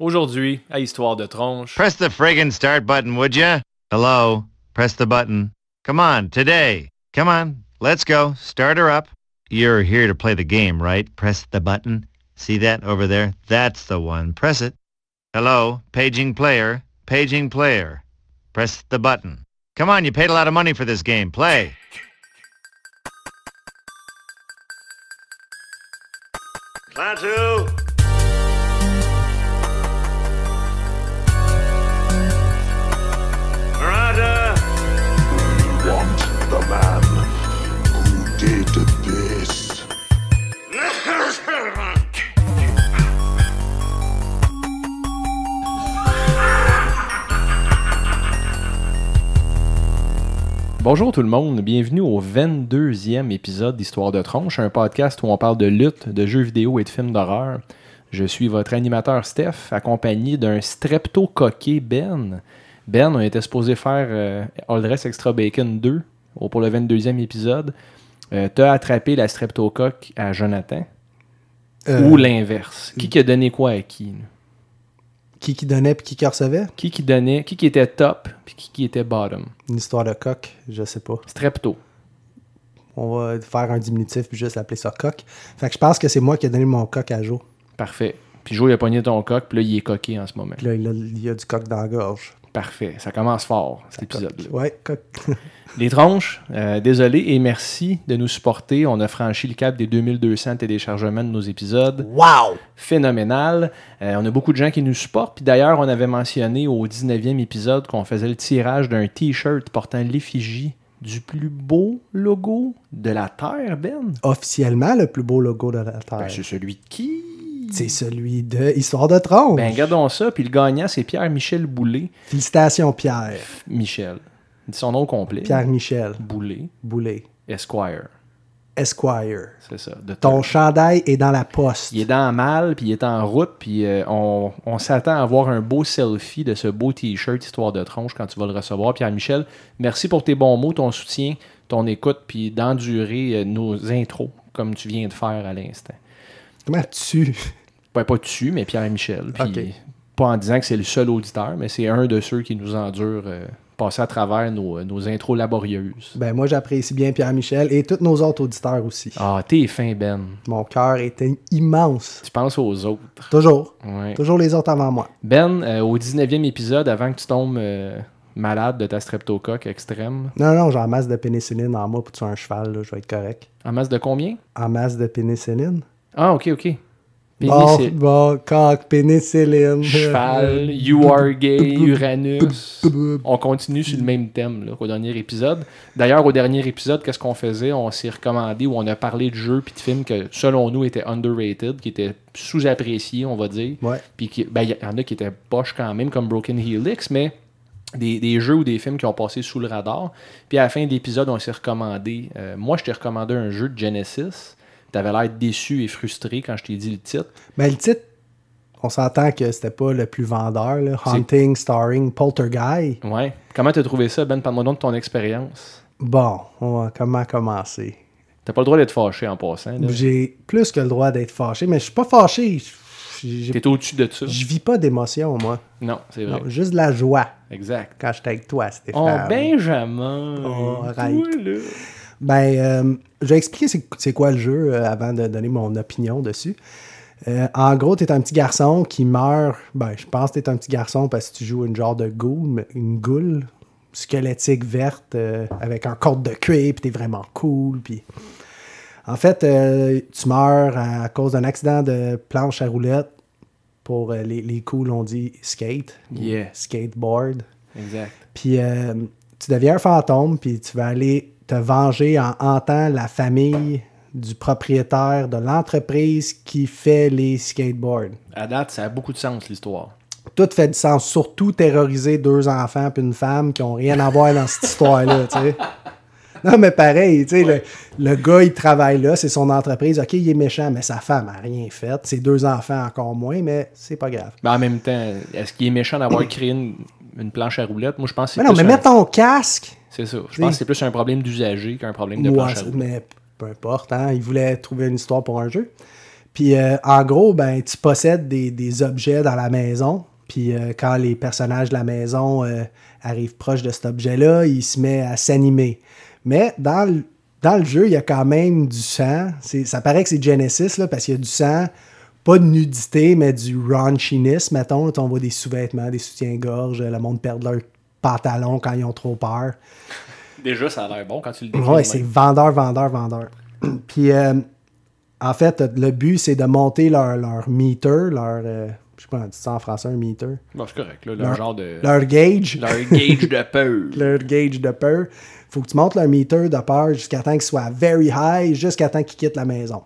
Aujourd'hui, à Histoire de tronche. Press the friggin' start button, would ya? Hello? Press the button. Come on, today. Come on, let's go. Start her up. You're here to play the game, right? Press the button. See that over there? That's the one. Press it. Hello? Paging player. Paging player. Press the button. Come on, you paid a lot of money for this game. Play. Klaatu! Bonjour tout le monde, bienvenue au 22e épisode d'Histoire de tronche, un podcast où on parle de lutte, de jeux vidéo et de films d'horreur. Je suis votre animateur Steph, accompagné d'un streptocoqué Ben. Ben, on était supposé faire euh, All Dress Extra Bacon 2 au- pour le 22e épisode. Euh, T'as attrapé la streptocoque à Jonathan? Euh, ou l'inverse? Qui qui a donné quoi à qui? là? qui qui donnait puis qui qui recevait? Qui qui donnait, qui qui était top puis qui qui était bottom? Une histoire de coq, je sais pas. Strepto. On va faire un diminutif puis juste appeler ça coq. Fait que je pense que c'est moi qui ai donné mon coq à Joe. Parfait. Puis Joe, il a pogné ton coq, puis là, il est coqué en ce moment. Puis là, il a, il y a du coq dans la gorge. Parfait. Ça commence fort, cet épisode-là. Ouais. Les tronches, euh, désolé et merci de nous supporter. On a franchi le cap des 2200 téléchargements de nos épisodes. wow! Phénoménal. Euh, on a beaucoup de gens qui nous supportent. Puis d'ailleurs, on avait mentionné au 19e épisode qu'on faisait le tirage d'un T-shirt portant l'effigie du plus beau logo de la Terre, Ben. Officiellement, le plus beau logo de la Terre. Ben, c'est celui de qui? C'est celui de Histoire de Tronche. Ben, regardons ça. Puis le gagnant, c'est Pierre-Michel Boulet. Félicitations, Pierre. Michel. Dis son nom complet. Pierre-Michel Boulet, Boulet. Esquire. Esquire. C'est ça. de Ton chandail est dans la poste. Il est dans mal, puis il est en route, puis euh, on, on s'attend à avoir un beau selfie de ce beau t-shirt Histoire de tronche quand tu vas le recevoir. Pierre-Michel, merci pour tes bons mots, ton soutien, ton écoute, puis d'endurer euh, nos intros, comme tu viens de faire à l'instant. Comment tu. Pas, pas dessus, mais Pierre-Michel. Puis Ok. pas en disant que c'est le seul auditeur, mais c'est un de ceux qui nous endure euh, passer à travers nos, nos intros laborieuses. Ben, moi, j'apprécie bien Pierre-Michel et tous nos autres auditeurs aussi. Ah, t'es fin, Ben. Mon cœur était immense. Tu penses aux autres. Toujours. Ouais. Toujours les autres avant moi. Ben, euh, au 19e épisode, avant que tu tombes euh, malade de ta streptocoque extrême, Non, non, j'ai en masse de pénicilline en moi pour tuer un cheval, là, je vais être correct. en masse de combien? En masse de pénicilline. Ah, ok, ok. Bon, Pénicil- bon, coq, pénicilline. cheval, you are gay, Uranus. On continue sur le même thème là, qu'au dernier épisode. D'ailleurs, au dernier épisode, qu'est-ce qu'on faisait? On s'est recommandé ou on a parlé de jeux puis de films que, selon nous, étaient underrated, qui étaient sous-appréciés, on va dire. Puis qui- ben, il y en a qui étaient poches quand même, comme Broken Helix, mais des, des jeux ou des films qui ont passé sous le radar. Puis à la fin de l'épisode, on s'est recommandé. euh, moi, je t'ai recommandé un jeu de Genesis. T'avais l'air déçu et frustré quand je t'ai dit le titre. Ben, le titre, on s'entend que c'était pas le plus vendeur. Là. Haunting, starring Poltergeist. Ouais. Comment t'as trouvé ça, Ben? Parle-moi donc de ton expérience. Bon, on va comment commencer? T'as pas le droit d'être fâché en passant. J'ai plus que le droit d'être fâché, mais je suis pas fâché. T'es au-dessus de ça. Je vis pas d'émotion, moi. Non, c'est vrai. Non, juste de la joie Exact. quand j'étais avec toi, Oh, Stéphane. Benjamin! Oh, arrête. Toi, là. Ben, euh, je vais expliquer c'est, quoi le jeu euh, avant de donner mon opinion dessus. Euh, en gros, tu es un petit garçon qui meurt. Ben, je pense que tu es un petit garçon parce que tu joues une genre de goule, une goule squelettique verte euh, avec un corde de cuir, puis tu es vraiment cool. Puis... En fait, euh, tu meurs à, cause d'un accident de planche à roulettes. Pour les, les cools, on dit skate. Yeah. Skateboard. Exact. Puis tu deviens un fantôme, puis tu vas aller te venger en hantant la famille du propriétaire de l'entreprise qui fait les skateboards. À date, ça a beaucoup de sens, l'histoire. Tout fait du sens, surtout terroriser deux enfants puis une femme qui ont rien à voir dans cette histoire-là, tu sais. Non, mais pareil, tu sais, le, le gars, il travaille là, c'est son entreprise. OK, il est méchant, mais sa femme a rien fait. Ses deux enfants encore moins, mais c'est pas grave. Mais en même temps, est-ce qu'il est méchant d'avoir créé une, une planche à roulettes? Moi, je pense que c'est Mais non, mais un- mets ton casque. C'est ça. Je pense que c'est plus un problème d'usager qu'un problème de planche à ça- roulettes. mais peu importe, hein, il voulait trouver une histoire pour un jeu. Puis euh, en gros, ben, tu possèdes des, des objets dans la maison. Puis euh, quand les personnages de la maison euh, arrivent proche de cet objet-là, il se met à s'animer. Mais dans le, dans le jeu, il y a quand même du sang. Ça paraît que c'est Genesis, là, parce qu'il y a du sang. Pas de nudité, mais du raunchiness, mettons. On voit des sous-vêtements, des soutiens-gorge, le monde perd leurs pantalons quand ils ont trop peur. Déjà, ça a l'air bon quand tu le décris. De c'est vendeur, vendeur, vendeur. Puis, euh, en fait, le but, c'est de monter leur, leur meter, leur. euh, je sais pas, on dit ça en français, un meter. Bon, c'est correct, là, leur Leur- genre de. Leur gauge. Leur gauge de peur. Leur gauge de peur. Faut que tu montes leur meter de peur jusqu'à temps qu'il soit very high, jusqu'à temps qu'ils quittent la maison.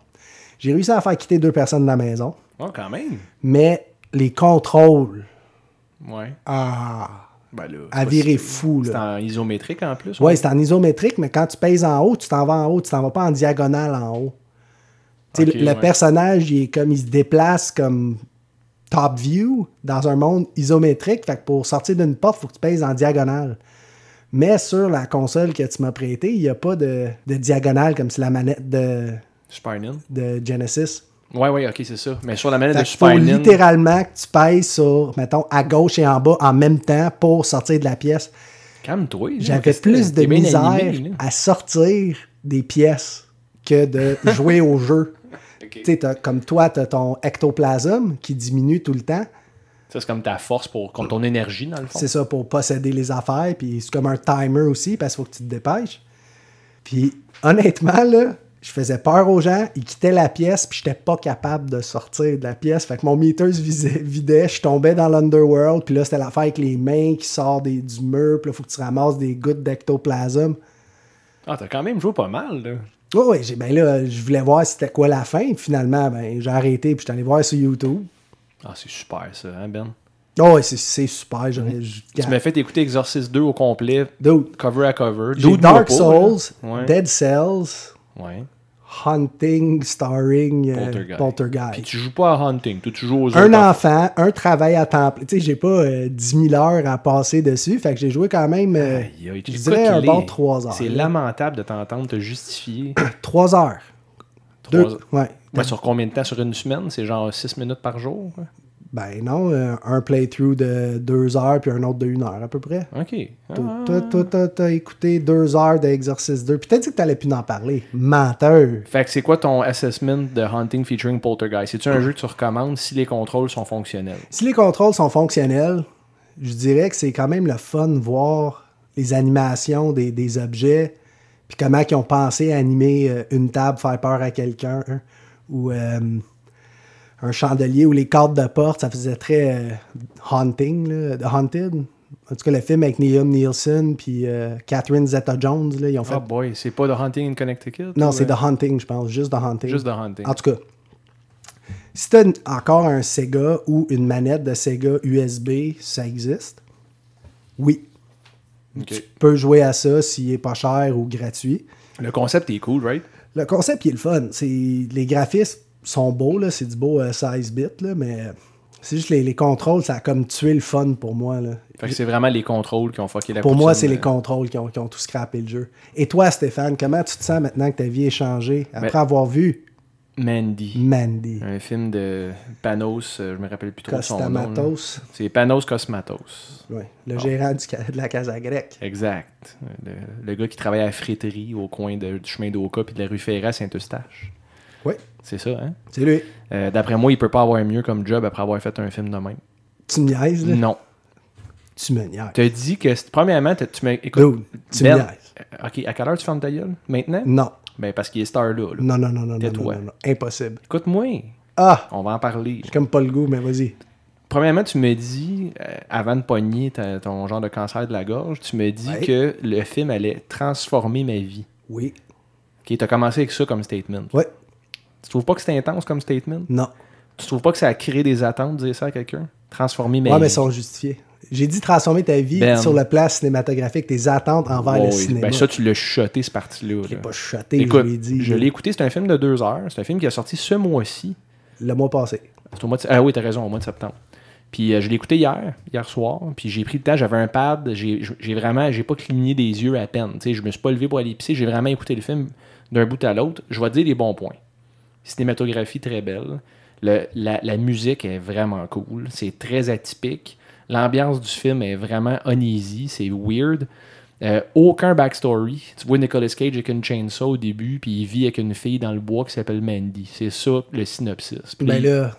J'ai réussi à faire quitter deux personnes de la maison, Oh, quand même. mais les contrôles, Ouais. ah, Ben là. si- fou, C'est en isométrique en plus. Ouais, c'est en isométrique, mais quand tu pèses en haut, tu t'en vas en haut, tu t'en vas pas en diagonale en haut. Le, le ouais. personnage, il est comme il se déplace comme top view dans un monde isométrique. Fait que pour sortir d'une porte, il faut que tu pèses en diagonale. Mais sur la console que tu m'as prêtée, il n'y a pas de, de diagonale comme c'est la manette de, de Genesis. Ouais, ouais, ok, c'est ça. Mais sur la manette Fait de faut Super Nin. littéralement que tu pèses sur, mettons, à gauche et en bas en même temps pour sortir de la pièce. Calme-toi. J'avais plus t'es de misère animé, à sortir des pièces que de jouer au jeu. Tu sais, comme toi, tu as ton ectoplasme qui diminue tout le temps. Ça, c'est comme ta force pour. comme ton énergie, dans le fond. C'est ça pour posséder les affaires. Puis c'est comme un timer aussi parce qu'il faut que tu te dépêches. Puis honnêtement, là, je faisais peur aux gens. Ils quittaient la pièce. Puis j'étais pas capable de sortir de la pièce. Fait que mon meter se vidait. Je tombais dans l'underworld. Puis là, c'était l'affaire avec les mains qui sortent des, du mur. Puis là, il faut que tu ramasses des gouttes d'ectoplasme. Ah, t'as quand même joué pas mal, là. Oui, oui, j'ai ben là, je voulais voir c'était quoi la fin. Puis finalement, ben, j'ai arrêté, puis je suis allé voir sur YouTube. Ah, c'est super, ça, hein, Ben? Oh, ouais, c'est, c'est super. Je- Tu m'as fait écouter Exorcist 2 au complet, Dude, cover à cover. Dude, Dark. Souls, Ouais. Dead Cells, Ouais. Hunting, Starring, euh, Poltergeist. Poltergeist. Puis tu joues pas à Hunting, toi, tu joues aux Un autres enfant, un travail à temps plein. Tu sais, j'ai pas euh, 10 000 heures à passer dessus. Fait que j'ai joué quand même euh, Aïe, aïe, je écoute dirais un les- bon 3 heures. C'est lamentable de t'entendre te justifier. 3 heures. Trois Deux- heures. ouais. Ouais, sur combien de temps? Sur une semaine? C'est genre 6 minutes par jour quoi? Ben non, euh, un playthrough de 2 heures, puis un autre de 1 heure à peu près. Ok. Ah. T'as- écouté deux heures d'Exorcist 2. Puis t'as dit que t'allais plus en parler. Menteur. Fait que c'est quoi ton assessment de Hunting featuring Poltergeist? C'est-tu un jeu que tu recommandes si les contrôles sont fonctionnels? Si les contrôles sont fonctionnels, je dirais que c'est quand même le fun de voir les animations des, des objets, puis comment ils ont pensé à animer euh, une table, faire peur à quelqu'un, hein, ou euh, un chandelier, ou les cartes de porte, ça faisait très euh, haunting, là, The Haunted. En tout cas, le film avec Liam Nielsen, puis euh, Catherine Zeta-Jones, là, ils ont fait... Oh boy, c'est pas The Hunting in Connecticut non, ou, c'est euh, The Haunting, je pense, juste The Haunting. Juste The Hunting. En tout cas, si tu as encore un Sega ou une manette de Sega USB, ça existe? Oui. Tu peux jouer à ça s'il est pas cher ou gratuit. Le concept est cool, right? Le concept il est le fun. C'est, les graphismes sont beaux, là, c'est du beau euh, 16 bits, là, mais c'est juste les, les contrôles, ça a comme tué le fun pour moi. Là. Fait que c'est vraiment les contrôles qui ont fucké la Pour moi, c'est les euh. contrôles qui ont, qui ont tout scrappé le jeu. Et toi, Stéphane, comment tu te sens maintenant que ta vie est changée après Ben- avoir vu Mandy. Mandy? Un film de Panos, euh, je me rappelle plus trop son nom. C'est Panos Cosmatos. Ouais, le gérant du de la Casa Grecque. Exact. Le, le gars qui travaille à la friterie au coin de- du chemin d'Oka puis de la rue Ferré à Saint-Eustache. Oui, C'est ça, hein? c'est lui. Euh, D'après moi, il peut pas avoir mieux comme job après avoir fait un film de même. Tu me niaises, là? Non. Tu me niaises. Tu as dit que. Premièrement, tu m'as. Écoute. Dude, tu me Ben, niaises. euh, ok, à quelle heure tu fermes ta gueule? Maintenant? Non. Ben, parce qu'il est star là. là. Non, non, non, non, non, non, Tais-toi. non, non. Impossible. Écoute-moi. Ah! On va en parler. J'ai comme pas le goût, mais vas-y. Premièrement, tu me dis, euh, avant de pogner ta- ton genre de cancer de la gorge, tu me dis Ouais. que le film allait transformer ma vie. Oui. Ok, t'as commencé avec ça comme statement. Ouais. Tu trouves pas que c'est intense comme statement? Non. Tu trouves pas que ça a créé des attentes dire ça à quelqu'un? Transformer ma Ouais, mais ils sont justifiés. J'ai dit transformer ta vie Ben. sur le plan cinématographique, tes attentes envers Ouais, le cinéma. Ben ça, tu l'as chuchoté, ce parti-là. Je l'ai pas chuchoté, Écoute, je l'ai dit. je l'ai écouté, c'est un film de deux heures. C'est un film qui est sorti ce mois-ci. Le mois passé. Au mois de... Ah oui, t'as raison, au mois de septembre. Puis euh, je l'ai écouté hier, hier soir. Puis j'ai pris le temps, j'avais un pad. J'ai vraiment, j'ai pas cligné des yeux à peine. Sais, je me suis pas levé pour aller pisser. J'ai vraiment écouté le film d'un bout à l'autre. Je vais te dire les bons points. Cinématographie très belle. Le- la, la musique est vraiment cool. C'est très atypique. L'ambiance du film est vraiment uneasy. C'est weird. Euh, aucun backstory. Tu vois Nicolas Cage avec une chainsaw au début, puis il vit avec une fille dans le bois qui s'appelle Mandy. C'est ça le synopsis. Puis Ben là,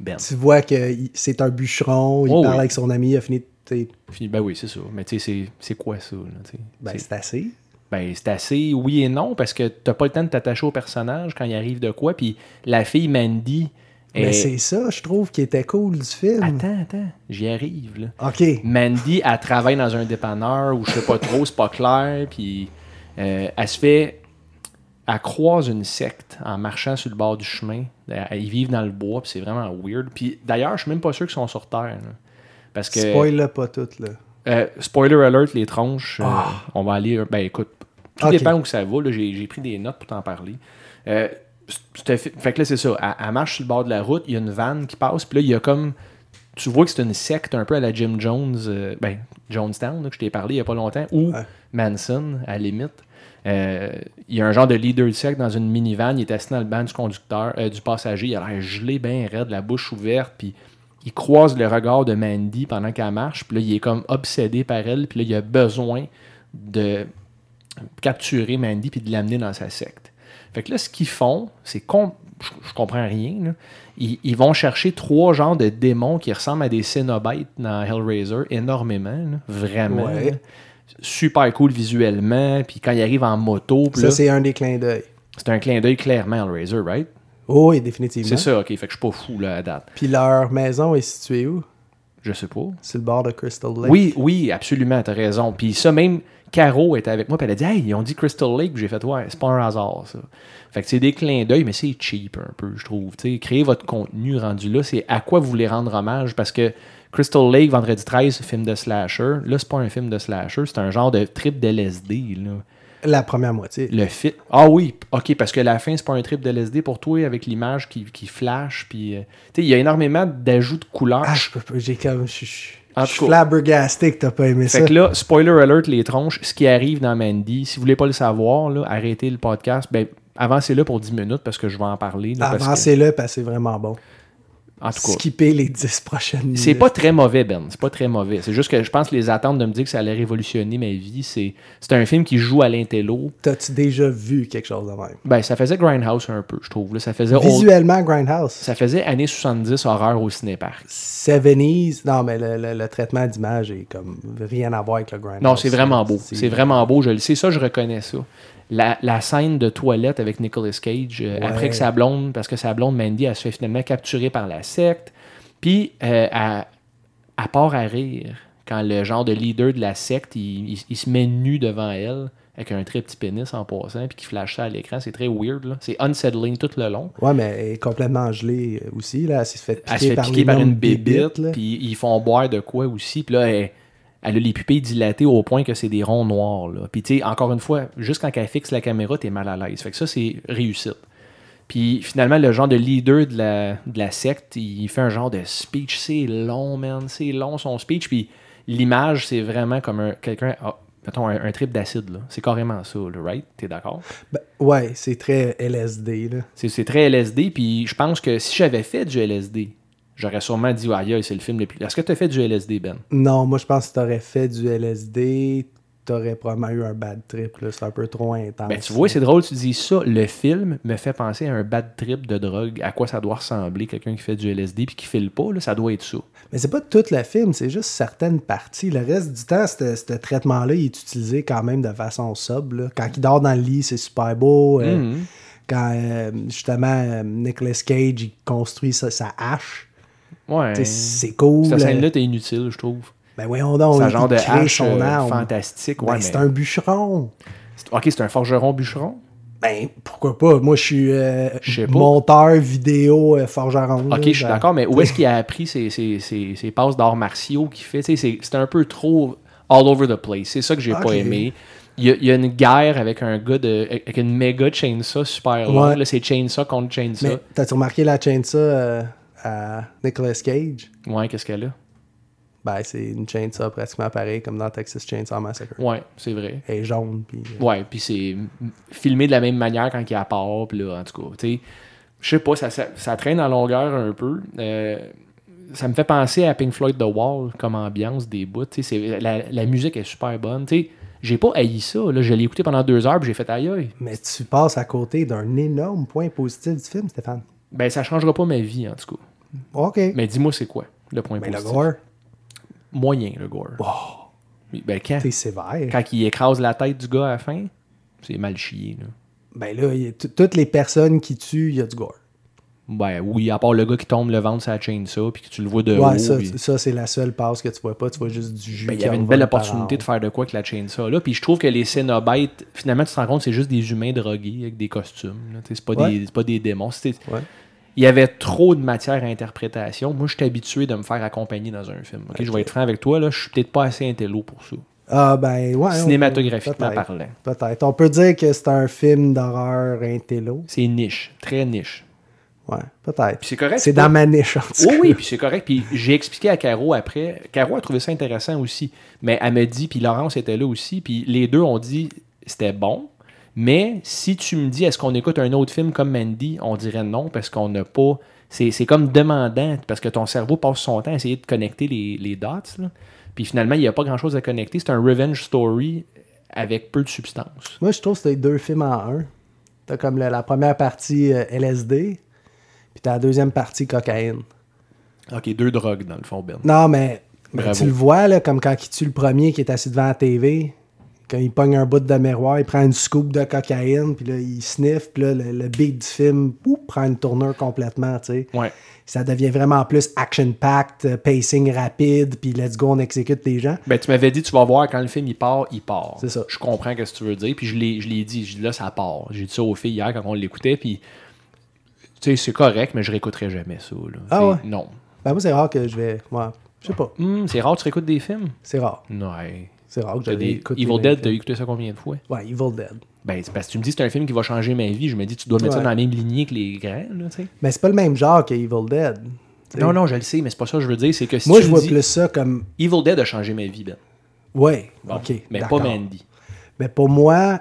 Ben, tu vois que c'est un bûcheron, il Oh parle oui. avec son ami, il a fini. t'sais, ben oui, c'est ça. Mais tu sais, c'est- quoi ça? là? Ben, c'est assez. Ben, c'est assez oui et non parce que t'as pas le temps de t'attacher au personnage quand il arrive de quoi. Puis la fille Mandy. Mais est- c'est ça, je trouve, qui était cool du film. Attends, attends, j'y arrive là. Ok. Mandy, elle travaille dans un dépanneur ou je sais pas trop, c'est pas clair. Puis euh, elle se fait. Elle croise une secte en marchant sur le bord du chemin. Ils vivent dans le bois, puis c'est vraiment weird. Puis d'ailleurs, je suis même pas sûr qu'ils sont sur Terre. là. Parce que. Spoil pas tout, là. Euh, spoiler alert, les tronches. euh, Ah. on va aller. Ben écoute, tout Ok. dépend où ça va. là. J'ai pris des notes pour t'en parler. Euh, c'était fait, fait que là, c'est ça. Elle, elle marche sur le bord de la route. Il y a une vanne qui passe. Puis là, il y a comme. Tu vois que c'est une secte un peu à la Jim Jones. euh, ben, Jonestown, là, que je t'ai parlé il y a pas longtemps. Ou Ouais. Manson, à la limite. Euh, il y a un genre de leader de secte dans une minivan. Il est assis dans le banc du conducteur, euh, du passager. Il a l'air gelé, bien raide, la bouche ouverte. Puis il croise le regard de Mandy pendant qu'elle marche. Puis là, il est comme obsédé par elle. Puis là, il a besoin de capturer Mandy puis de l'amener dans sa secte. Fait que là, ce qu'ils font, c'est qu'on. Je, comprends rien. là. Ils, ils vont chercher trois genres de démons qui ressemblent à des Cénobites dans Hellraiser énormément. là. Vraiment. Ouais. là. Super cool visuellement. Puis quand ils arrivent en moto, Ça, c'est un des clins d'œil. c'est un clin d'œil clairement Hellraiser, right? Oh, oui, définitivement. C'est ça, ok. Fait que je suis pas fou là, à date. Puis leur maison est située où? Je sais pas. Sur le bord de Crystal Lake. Oui, oui, absolument, t'as raison. Puis ça, même Caro était avec moi, puis elle a dit Hey, ils ont dit Crystal Lake, j'ai fait Ouais, c'est pas un hasard, ça. Fait que c'est des clins d'œil, mais c'est cheap un peu, je trouve. T'sais, créer votre contenu rendu là, c'est à quoi vous voulez rendre hommage, parce que Crystal Lake, vendredi 13, film de slasher. Là, c'est pas un film de slasher, c'est un genre de trip d'LSD, là. La première moitié. Le fit. Ah oui, ok, parce que la fin, c'est pas un trip de LSD pour toi avec l'image qui, qui flash. Puis, euh, tu sais, il y a énormément d'ajouts de couleurs. Ah, je peux pas. J'ai comme. Je je- je En suis flabbergasté que t'as pas aimé ça. Fait que là, spoiler alert, les tronches, ce qui arrive dans Mandy, si vous voulez pas le savoir, là, arrêtez le podcast. Ben, avancez-le pour 10 minutes parce que je vais en parler. Avancez-le parce que c'est vraiment bon. En tout cas, Skipper les 10 prochaines minutes. c'est pas très mauvais, Ben. C'est pas très mauvais. C'est juste que je pense que les attentes de me dire que ça allait révolutionner ma vie, c'est c'est un film qui joue à l'intello. T'as-tu déjà vu quelque chose de même? Ben, ça faisait Grindhouse un peu, je trouve. là. Ça faisait old- Visuellement, Grindhouse. ça faisait années 70 horreur au cinépark. 70s. Non, mais le, le- le traitement d'image est comme rien à voir avec le Grindhouse. Non, c'est vraiment beau. C'est vraiment beau, je le sais. Ça, je reconnais ça. La, la scène de toilette avec Nicolas Cage, euh, Ouais. après que sa blonde, parce que sa blonde Mandy, elle se fait finalement capturer par la secte. Puis, euh, elle, elle part à rire quand le genre de leader de la secte, il, il- il se met nu devant elle, avec un très petit pénis en passant, puis qui flash ça à l'écran. C'est très weird, là. C'est unsettling tout le long. Ouais, mais elle est complètement gelée aussi. Là. Elle fait piquer, Elle se fait par, piquer par une bébite, là. puis ils font boire de quoi aussi. Puis là, elle, elle a les pupilles dilatées au point que c'est des ronds noirs. Là. Puis tu sais, encore une fois, juste quand elle fixe la caméra, t'es mal à l'aise. Fait que ça, c'est réussite. Puis finalement, le genre de leader de la, de la secte, il fait un genre de speech. C'est long, man. C'est long son speech. Puis l'image, c'est vraiment comme un, quelqu'un. ah, mettons, un, un trip d'acide. là. C'est carrément ça, là, right? T'es d'accord? Ben, ouais, c'est très LSD. C'est très LSD, puis je pense que si j'avais fait du LSD, j'aurais sûrement dit, aïe, c'est le film le plus. Est-ce que tu as fait du LSD, Ben? Non, moi je pense que t'aurais fait du LSD, t'aurais probablement eu un bad trip. C'est un peu trop intense. Ben, tu vois, c'est drôle, tu dis ça. Le film me fait penser à un bad trip de drogue, à quoi ça doit ressembler, quelqu'un qui fait du LSD puis qui file pas, là, ça doit être ça. Mais c'est pas tout le film, c'est juste certaines parties. Le reste du temps, ce traitement-là, il est utilisé quand même de façon sobre. là. Quand il dort dans le lit, c'est super beau. Euh, Mhm. Quand euh, justement euh, Nicolas Cage il construit sa, sa hache, Ouais. c'est cool. Cette scène-là, t'es inutile, je trouve. Ben voyons donc, C'est un genre de hache son euh, arme. fantastique. Ben, Ouais, c'est un bûcheron. Ok, c'est un forgeron bûcheron? Ben, pourquoi pas? Moi, je suis euh, monteur vidéo euh, forgeron. Ok, je suis d'accord, mais où est-ce qu'il a appris ses, ses, ses, ses passes d'arts martiaux qu'il fait? C'est c'est un peu trop all over the place. C'est ça que j'ai pas aimé. Il y, a, il y a une guerre avec un gars de. avec une méga chainsaw super longue. Ouais. Là, c'est chainsaw contre chainsaw. T'as-tu remarqué la chainsaw euh, à Nicolas Cage? Ouais, qu'est-ce qu'elle a? Ben, c'est une chainsaw pratiquement pareille comme dans Texas Chainsaw Massacre. Ouais, c'est vrai. Elle est jaune, puis... euh, Ouais, puis c'est filmé de la même manière quand il appart, puis là, en tout cas, tu sais. je sais pas, ça, ça, ça traîne en longueur un peu. Euh, ça me fait penser à Pink Floyd The Wall comme ambiance des bouts. La, la musique est super bonne. sais. J'ai pas haï ça. Là. Je l'ai écouté pendant deux heures puis j'ai fait aïe. Mais tu passes à côté d'un énorme point positif du film, Stéphane. Ben, ça changera pas ma vie, en tout cas. OK. Mais, Mais dis-moi, c'est quoi le point le positif? gore, Moyen, le gore. Ben, quand, c'est sévère. quand il écrase la tête du gars à la fin, c'est mal chié. Là. Ben là, il y a t- toutes les personnes qui tuent, il y a du gore. Ben oui, à part le gars qui tombe le ventre sur la chaîne ça, puis que tu le vois de Ouais, haut. ça, puis- ça c'est la seule passe que tu vois pas. Tu vois juste du jus. Ben, il y avait une belle opportunité de faire de quoi avec la chainsaw là. Puis je trouve que les Cénobites, finalement, tu te rends compte, c'est juste des humains drogués avec des costumes. là. C'est pas, Ouais. des, c'est pas des démons. Ouais. Il y avait trop de matière à interprétation. Moi, je suis habitué de me faire accompagner dans un film. Je vais être franc avec toi, là, je suis peut-être pas assez intello pour ça. Ah, ben, ouais. Cinématographiquement parlant. Peut-être. On peut dire que c'est un film d'horreur intello. C'est niche, très niche. Ouais, peut-être. Puis c'est correct. C'est dans ma niche, en tout Oui, cas. oui, puis c'est correct. Puis j'ai expliqué à Caro après. Caro a trouvé ça intéressant aussi. Mais elle me dit, puis Laurence était là aussi, puis les deux ont dit c'était bon. Mais si tu me dis est-ce qu'on écoute un autre film comme Mandy, on dirait non parce qu'on n'a pas. C'est, c'est comme demandant parce que ton cerveau passe son temps à essayer de connecter les, les dots. là. Puis finalement, il n'y a pas grand chose à connecter. C'est un revenge story avec peu de substance. Moi, je trouve que c'était deux films en un. T'as comme la, la première partie euh, LSD, puis t'as la deuxième partie cocaïne. Ok, deux drogues dans le fond, Ben. Non, mais, tu le vois, là, comme quand il tue le premier qui est assis devant la TV. Quand il pogne un bout de miroir, il prend une scoop de cocaïne, puis là, il sniffe, puis là, le, le beat du film prend une tournure complètement, tu sais. Ouais. Ça devient vraiment plus action-packed, euh, pacing rapide, puis let's go, on exécute les gens. Ben, tu m'avais dit, tu vas voir quand le film il part, il part. C'est ça. Je comprends ce que tu veux dire. Puis je l'ai, je l'ai dit, je dis là, ça part. J'ai dit ça aux filles hier quand on l'écoutait. Puis, tu sais, c'est correct, mais je réécouterai jamais ça. là. Ah ouais? Non. Ben, moi, c'est rare que je vais. Ouais, je sais pas. Hum, c'est rare que tu réécoutes des films? C'est rare. Ouais. C'est rare que des... écoute Evil Dead, t'as écouté ça combien de fois? Ouais, Evil Dead. Ben, c'est parce que tu me dis que c'est un film qui va changer ma vie. Je me dis, tu dois mettre ça dans la même lignée que les grands, là, tu sais. Mais c'est pas le même genre que Evil Dead. Non, non, je le sais, mais c'est pas ça que je veux dire. C'est que si Moi, tu je me vois dis, plus ça comme. Evil Dead a changé ma vie, Ben. Ouais, Bon, ok. mais pas d'accord. Mandy. Mais pour moi,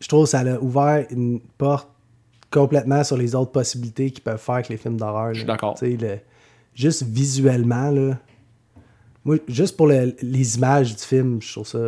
je trouve que ça a ouvert une porte complètement sur les autres possibilités qu'ils peuvent faire avec les films d'horreur. Je suis d'accord. Tu sais, le- Juste visuellement, là. Moi, juste pour le- les images du film, je trouve ça.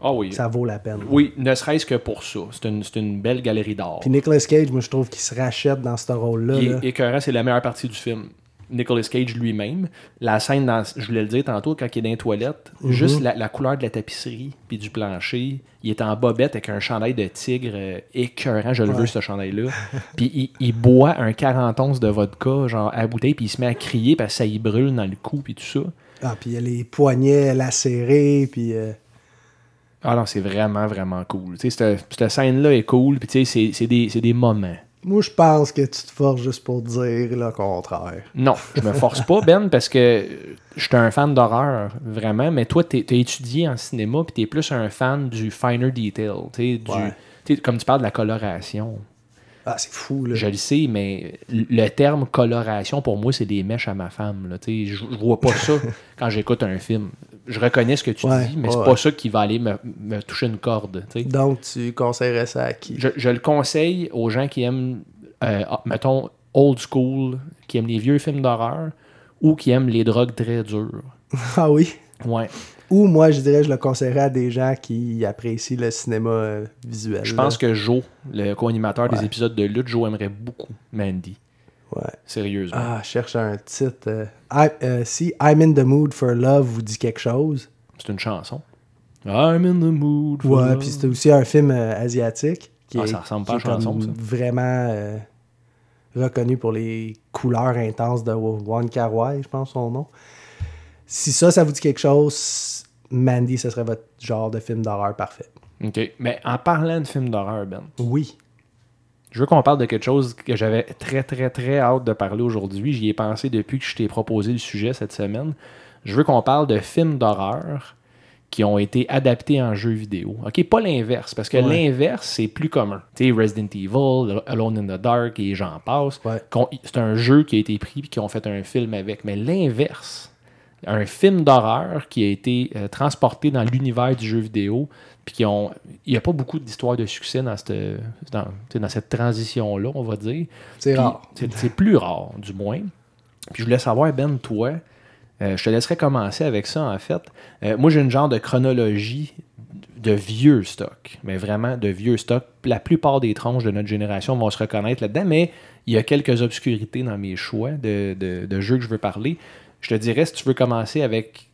Ah oui. Ça vaut la peine. Oui, ne serait-ce que pour ça. C'est une, une belle galerie d'art. Puis Nicolas Cage, moi, je trouve qu'il se rachète dans ce rôle-là. Écœurant, c'est la meilleure partie du film. Nicolas Cage lui-même. La scène, dans, je voulais le dire tantôt, quand il est dans les toilettes, Mhm. juste la, la couleur de la tapisserie puis du plancher, il est en bobette avec un chandail de tigre euh, écœurant, je le veux ce chandail-là. puis il, il boit un 40 onces de vodka, genre à bouteille, puis il se met à crier parce que ça y brûle dans le cou puis tout ça. Ah, puis il y a les poignets lacérés, puis. euh, Ah non, c'est vraiment, vraiment cool. Tu sais, cette, cette scène-là est cool, puis tu sais, c'est- c'est des, c'est des moments. Moi, je pense que tu te forces juste pour dire le contraire. Non, je me force pas, Ben, parce que je suis un fan d'horreur, vraiment, mais toi, tu as étudié en cinéma, puis tu es plus un fan du finer detail, tu sais, du, Ouais. tu sais, comme tu parles de la coloration. Ah, c'est fou, là. Je le sais, mais le terme coloration, pour moi, c'est des mèches à ma femme. Là, je, je vois pas ça quand j'écoute un film. Je reconnais ce que tu Ouais, dis, mais ouais, c'est pas ça qui va aller me, me toucher une corde. Donc, tu conseillerais ça à qui? Je, je le conseille aux gens qui aiment, euh, ah, mettons, old school, qui aiment les vieux films d'horreur ou qui aiment les drogues très dures. Ah oui? Ouais. Ou moi, je dirais, je le conseillerais à des gens qui apprécient le cinéma euh, visuel. Je pense que Joe, le co-animateur des épisodes de lutte, Joe aimerait beaucoup Mandy. Ouais. Sérieusement. Ah, je cherche un titre. euh, I- euh, si I'm in the mood for love vous dit quelque chose. C'est une chanson. I'm in the mood. for Ouais, love. puis c'était aussi un film asiatique. Qui Ah, est, ça ressemble qui pas à est chanson, comme ça. Vraiment reconnu pour les couleurs intenses de Wong Kar je pense son nom. Si ça, ça vous dit quelque chose, Mandy, ce serait votre genre de film d'horreur parfait. OK. Mais en parlant de films d'horreur, Ben, Oui. je veux qu'on parle de quelque chose que j'avais très, très, très hâte de parler aujourd'hui. J'y ai pensé depuis que je t'ai proposé le sujet cette semaine. Je veux qu'on parle de films d'horreur qui ont été adaptés en jeux vidéo. OK, pas l'inverse, parce que Ouais. l'inverse, c'est plus commun. Tu sais, Resident Evil, Alone in the Dark et j'en passe. Ouais. C'est un jeu qui a été pris et qui ont fait un film avec. Mais l'inverse, un film d'horreur qui a été euh, transporté dans l'univers du jeu vidéo. Puis qui ont, il n'y a pas beaucoup d'histoires de succès dans cette, dans, cette transition-là, on va dire. C'est rare. C'est c'est plus rare, du moins. Puis je voulais savoir, Ben, toi, euh, je te laisserai commencer avec ça, en fait. Euh, moi, j'ai une genre de chronologie de vieux stock, mais vraiment de vieux stock. La plupart des tronches de notre génération vont se reconnaître là-dedans, mais il y a quelques obscurités dans mes choix de, de- de jeux que je veux parler. Je te dirais, si tu veux commencer avec,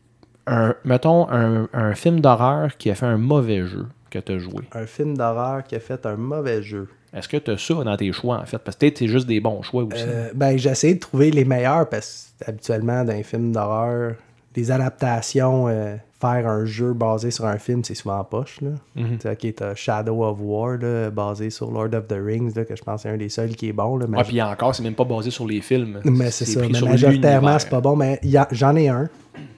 un, mettons, un, un film d'horreur qui a fait un mauvais jeu que tu as joué. Un film d'horreur qui a fait un mauvais jeu. Est-ce que tu as ça dans tes choix, en fait? Parce que peut-être c'est juste des bons choix aussi. Euh, ben, j'ai essayé de trouver les meilleurs parce que habituellement, dans les films d'horreur, les adaptations, euh, faire un jeu basé sur un film, c'est souvent en poche. Là. Ok, t'as Shadow of War, là, basé sur Lord of the Rings, là, que je pense que c'est un des seuls qui est bon. Là, mais puis encore, c'est même pas basé sur les films. Mais c'est ça. Mais majoritairement, c'est pas bon. Mais j'en ai un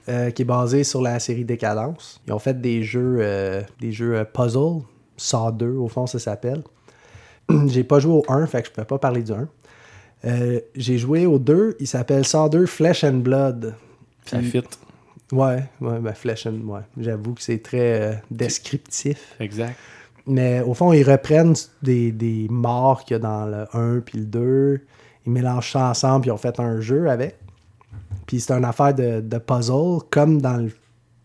euh, qui est basé sur la série Décadence. Ils ont fait des jeux, euh, des jeux euh, puzzle. Saw 2, au fond, ça s'appelle. J'ai pas joué au 1, fait que je peux pas parler du 1. Euh, J'ai joué au 2, il s'appelle Saw 2 Flesh and Blood. Ça Puis- fit. Ouais, ouais, ben Flesh and... Ouais. J'avoue que c'est très euh, descriptif. Exact. Mais au fond, ils reprennent des, des morts qu'il y a dans le 1 puis le 2. Ils mélangent ça ensemble puis ils ont fait un jeu avec. Puis c'est une affaire de, de puzzle, comme dans, le-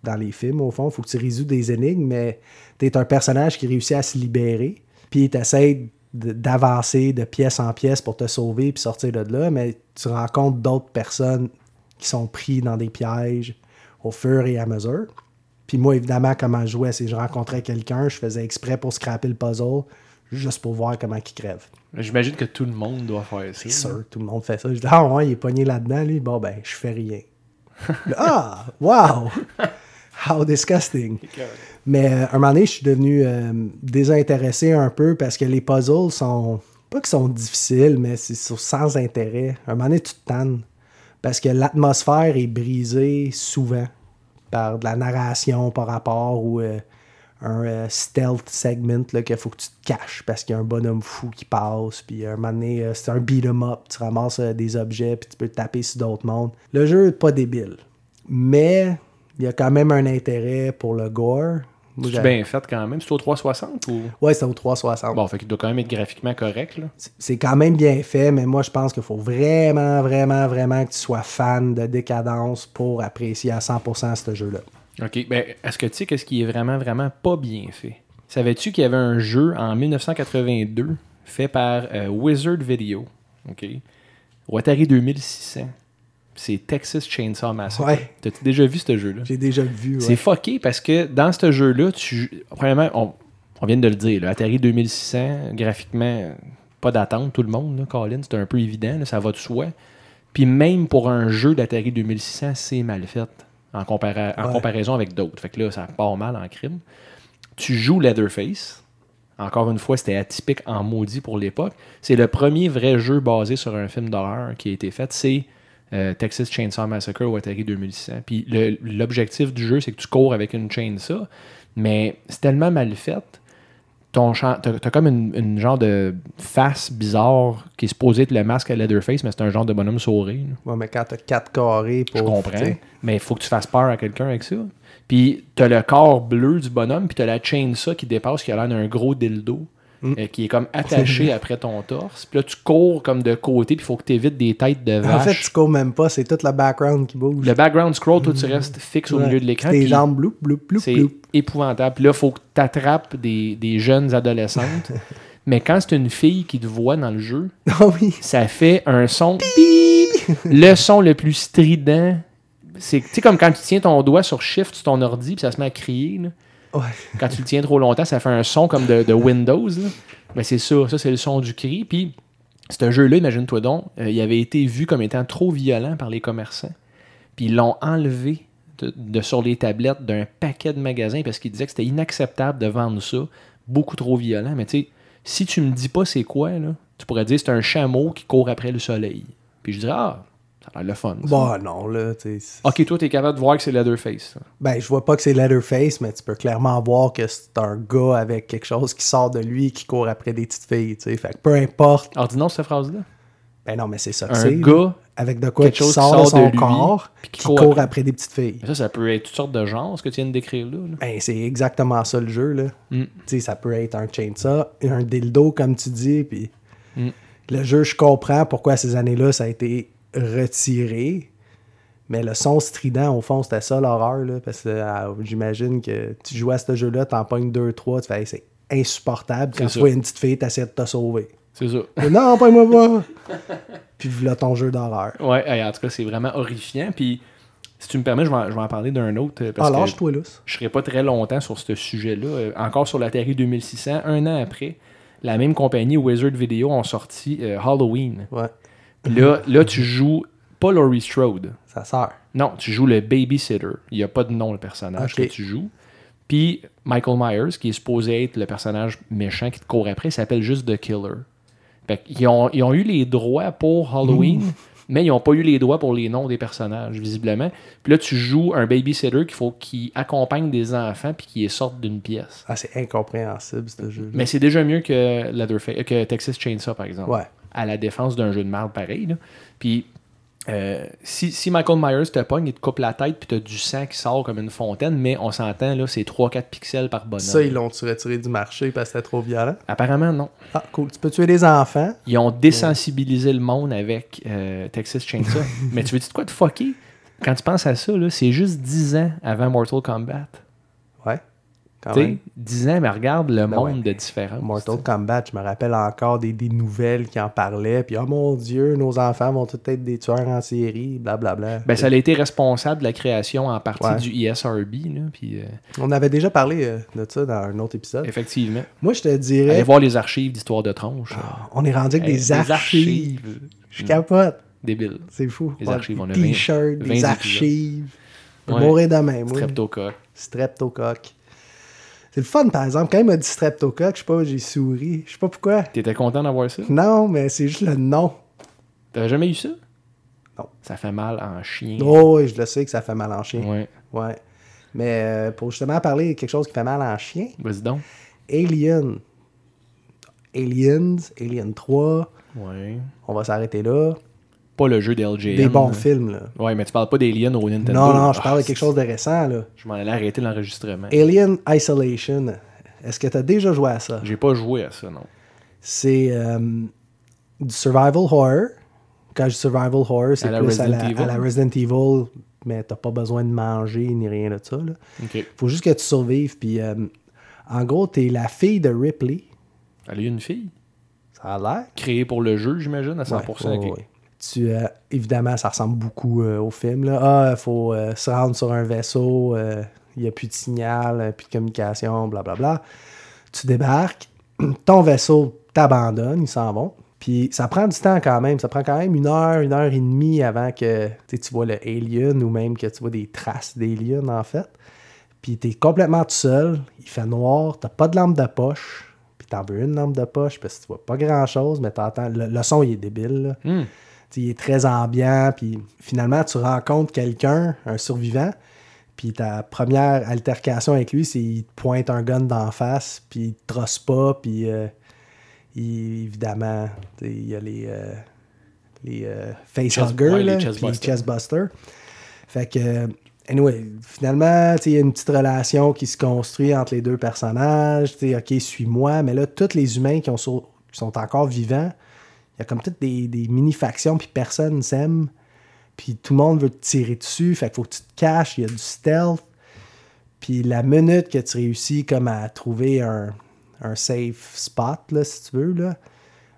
dans les films, au fond. Il faut que tu résous des énigmes, mais tu es un personnage qui réussit à se libérer. Puis tu essaies d'avancer de pièce en pièce pour te sauver puis sortir de là. Mais tu rencontres d'autres personnes qui sont pris dans des pièges au fur et à mesure. Puis moi, évidemment, comment je jouais, c'est que je rencontrais quelqu'un, je faisais exprès pour scraper le puzzle, juste pour voir comment il crève. J'imagine que tout le monde doit faire ça. C'est sûr, tout le monde fait ça. Je dis, ah ouais, il est pogné là-dedans, lui. Bon, ben, je fais rien. ah, wow! How disgusting! Mais euh, un moment donné, je suis devenu euh, désintéressé un peu parce que les puzzles sont. Pas qu'ils sont difficiles, mais c'est sans intérêt. Un moment donné, tu te tannes. Parce que l'atmosphère est brisée souvent par de la narration par rapport ou euh, un euh, stealth segment qu'il faut que tu te caches parce qu'il y a un bonhomme fou qui passe. Puis un moment donné, euh, c'est un beat 'em up. Tu ramasses des objets puis tu peux te taper sur d'autres mondes. Le jeu n'est pas débile. Mais il y a quand même un intérêt pour le gore. C'est bien fait quand même? C'est au 360 ou? Ouais, c'est au 360. Bon, fait qu'il doit quand même être graphiquement correct. Là. C'est quand même bien fait, mais moi, je pense qu'il faut vraiment, vraiment, vraiment que tu sois fan de décadence pour apprécier à 100% ce jeu-là. OK. Ben, est-ce que tu sais qu'est-ce qui est vraiment, vraiment pas bien fait? Savais-tu qu'il y avait un jeu en 1982 fait par euh, Wizard Video, OK? Au Atari 2600. C'est Texas Chainsaw Massacre. Ouais. T'as-tu déjà vu ce jeu-là? J'ai déjà vu. ouais. C'est fucké parce que dans ce jeu-là, tu. Premièrement, on, on vient de le dire, là, Atari 2600, graphiquement, pas d'attente, tout le monde, là, Colin, c'est un peu évident, là, ça va de soi. Puis même pour un jeu d'Atari 2600, c'est mal fait en, compara- en Ouais. comparaison avec d'autres. Fait que là, ça part mal en crime. Tu joues Leatherface. Encore une fois, c'était atypique en maudit pour l'époque. C'est le premier vrai jeu basé sur un film d'horreur qui a été fait. C'est euh, Texas Chainsaw Massacre ou Atari 2600. Puis l'objectif du jeu, c'est que tu cours avec une chainsaw, mais c'est tellement mal fait. Ton T'as comme une, une genre de face bizarre qui est supposée être le masque à Leatherface, mais c'est un genre de bonhomme sourire. Ouais, mais quand t'as 4 carrés pour. Je comprends. Mais il faut que tu fasses peur à quelqu'un avec ça. Puis t'as le corps bleu du bonhomme, puis t'as la chainsaw qui dépasse, qui a l'air d'un gros dildo, Mm. euh, qui est comme attaché après ton torse. Puis là, tu cours comme de côté, puis il faut que tu évites des têtes de En vache. fait, tu cours même pas, c'est tout le background qui bouge. Le background scroll, toi, tu restes fixe au milieu de l'écran. Tes jambes bloup, bloup, bloup, C'est épouvantable. Puis là, il faut que tu attrapes des, des jeunes adolescentes. Mais quand c'est une fille qui te voit dans le jeu, Ah oui. ça fait un son le son le plus strident. C'est comme quand tu tiens ton doigt sur Shift sur ton ordi, puis ça se met à crier. là. Quand tu le tiens trop longtemps, ça fait un son comme de, Windows. Mais c'est ça, ça c'est le son du cri. Puis c'est un jeu-là, imagine-toi donc, euh, il avait été vu comme étant trop violent par les commerçants. Puis ils l'ont enlevé de, sur les tablettes d'un paquet de magasins parce qu'ils disaient que c'était inacceptable de vendre ça, beaucoup trop violent. Mais tu sais, si tu me dis pas c'est quoi, tu pourrais dire c'est un chameau qui court après le soleil. Puis je dirais, ah, ça a l'air le fun. ça. Bah non, là, tu Ok, toi, t'es capable de voir que c'est Leatherface. Ben, je vois pas que c'est Leatherface, mais tu peux clairement voir que c'est un gars avec quelque chose qui sort de lui qui court après des petites filles, tu sais. Fait que peu importe. Alors, dis non cette phrase-là. Ben non, mais c'est ça. que Un gars, avec de quoi quelque qui chose qui sort, de son de lui, corps, puis qui qui court court, après. après. des petites filles. mais ça, ça peut être toutes sortes de genres, ce que tu viens de décrire là. là. Ben, c'est exactement ça le jeu, là. Mm. Tu sais, ça peut être un chainsaw, un dildo, comme tu dis, puis Mm. le jeu, je comprends pourquoi ces années-là, ça a été retiré. Mais le son strident, au fond, c'était ça l'horreur, là, parce que ah, j'imagine que tu joues à ce jeu-là, t'en pognes deux, trois, tu fais Hey, c'est insupportable. Quand tu vois une petite fille, t'essaies de te sauver. C'est ça. Mais non, pas moi pas! Puis voilà ton jeu d'horreur. Ouais, hey, en tout cas, c'est vraiment horrifiant. Puis, si tu me permets, je vais en, je vais en parler d'un autre. euh, Parce Ah, que lâche-toi, lousse. je serai pas très longtemps sur ce sujet-là. Euh, encore sur l'Atari 2600, un an après, la même compagnie, Wizard Video, ont sorti euh, Halloween. Ouais, là, là, tu joues pas Laurie Strode. ça sort. Non, tu joues le babysitter. Il n'y a pas de nom, le personnage que tu joues. Puis Michael Myers, qui est supposé être le personnage méchant qui te court après, s'appelle juste The Killer. Fait qu'ils ont, ils ont eu les droits pour Halloween, Mmh. mais ils n'ont pas eu les droits pour les noms des personnages, visiblement. Puis là, tu joues un babysitter qu'il faut qui accompagne des enfants puis qui sortent d'une pièce. Ah, c'est incompréhensible, ce jeu. Mais c'est déjà mieux que, Leatherface- que Texas Chainsaw, par exemple. Ouais. À la défense d'un jeu de merde pareil. là. Puis, euh, si, si Michael Myers te pogne, il te coupe la tête, puis tu as du sang qui sort comme une fontaine, mais on s'entend, là, c'est 3-4 pixels par bonhomme. Ça, ils l'ont-tu retiré du marché parce que c'était trop violent? Apparemment, non. Ah, cool. Tu peux tuer des enfants? Ils ont désensibilisé le monde avec euh, Texas Chainsaw. mais tu veux dire de quoi de fucker? Quand tu penses à ça, là, c'est juste 10 ans avant Mortal Kombat. Ouais. Quand Tu sais, même. 10 ans, mais regarde le Ben monde ouais. de différence. Mortal Kombat, je me rappelle encore des, des nouvelles qui en parlaient. Puis, oh mon Dieu, nos enfants vont tous être des tueurs en série, blablabla. Ben, ça a été responsable de la création en partie Ouais. du. Là, puis, euh, On avait déjà parlé euh, de ça dans un autre épisode. effectivement. Moi, je te Allez dirais, voir les archives d'Histoire de tronche. on est rendu avec Hey, des, archives. Je capote. Débile. C'est fou. Les archives, on a Des 20 t-shirts, 20 des archives. Ouais. mourir demain, moi. Streptocoque. Streptocoque. C'est le fun, par exemple. Quand il m'a dit streptocoque, je sais pas, j'ai souri. Je sais pas pourquoi. T'étais content d'avoir ça? Non, mais c'est juste le nom. T'avais jamais eu ça? Non. Ça fait mal en chien. Oh, oui, je le sais que ça fait mal en chien. Ouais. Ouais. Mais euh, pour justement parler de quelque chose qui fait mal en chien, Vas-y donc. Alien. Aliens, Alien 3, Ouais. on va s'arrêter là. Pas le jeu d'LGN. Des bons là. films, là. Ouais, mais tu parles pas d'Alien au Nintendo. Non, non, je Ah, parle de quelque chose de récent, là. Je m'en allais arrêter l'enregistrement. Alien Isolation. Est-ce que tu as déjà joué à ça? J'ai pas joué à ça, non. C'est euh, du survival horror. Quand je dis survival horror, c'est plus à Resident la, Evil? à la Resident Evil, mais t'as pas besoin de manger ni rien de ça. Là. Ok. Faut juste que tu survives. Puis, euh, en gros, t'es la fille de Ripley. Elle est une fille? Ça a l'air. Créée pour le jeu, j'imagine, à 100%. Ouais, ouais, ouais. Tu, euh, évidemment, ça ressemble beaucoup euh, au film. Là. Ah, il faut euh, se rendre sur un vaisseau, il n'y a plus de signal, plus de communication, blablabla. Tu débarques, ton vaisseau t'abandonne, ils s'en vont. Puis ça prend du temps quand même. Ça prend quand même une heure, une heure et demie avant que tu vois le alien ou même que tu vois des traces d'alien en fait. Puis t'es complètement tout seul, il fait noir, t'as pas de lampe de poche. Puis t'en veux une lampe de poche parce que tu vois pas grand chose, mais t'entends. Le, le son il est débile. là. Hmm. Il est très ambiant, puis finalement, tu rencontres quelqu'un, un survivant, puis ta première altercation avec lui, c'est il te pointe un gun d'en face, puis il te trosse pas, puis euh, il- évidemment, il y a les, euh, les euh, facehuggers, ouais, les chestbusters. Fait que, anyway, finalement, il y a une petite relation qui se construit entre les deux personnages. OK, suis-moi, mais là, tous les humains qui, ont qui sont encore vivants, il y a comme toutes des, des mini-factions, puis personne ne s'aime. Puis tout le monde veut te tirer dessus, fait qu'il faut que tu te caches, il y a du stealth. Puis la minute que tu réussis comme à trouver un, un safe spot, là, si tu veux, là,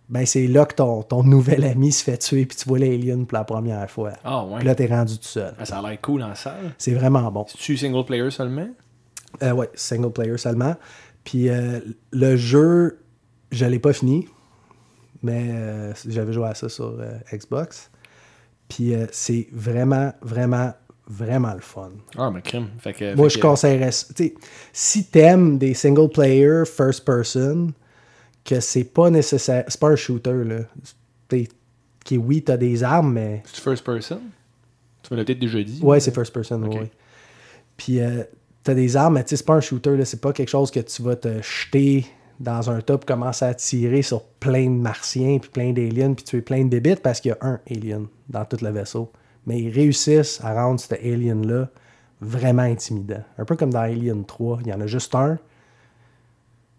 ben c'est là que ton, ton nouvel ami se fait tuer, puis tu vois l'alien pour la première fois. Ah, ouais. Puis là, t'es rendu tout seul. Ah, ça a l'air cool en salle. C'est vraiment bon. C'est-tu single player seulement? Euh, ouais, single player seulement. Puis euh, le jeu, je l'ai pas fini, mais euh, j'avais joué à ça sur euh, Xbox. Puis euh, c'est vraiment, vraiment, vraiment le fun. Ah, mais crime. Fait que, Moi, fait je que- conseillerais si t'aimes des single player first person, que c'est pas nécessaire, c'est pas un shooter, là. T'es- qui, oui, t'as des armes, mais C'est first person? Tu me l'as peut-être déjà dit. Ouais, mais- c'est first person, Ok. ouais. Puis t'as des armes, mais c'est pas un shooter, là, c'est pas quelque chose que tu vas te jeter dans un top commence à tirer sur plein de martiens, puis plein d'aliens, puis tuer plein de débites parce qu'il y a un alien dans tout le vaisseau. Mais ils réussissent à rendre cet alien-là vraiment intimidant. Un peu comme dans Alien 3, il y en a juste un,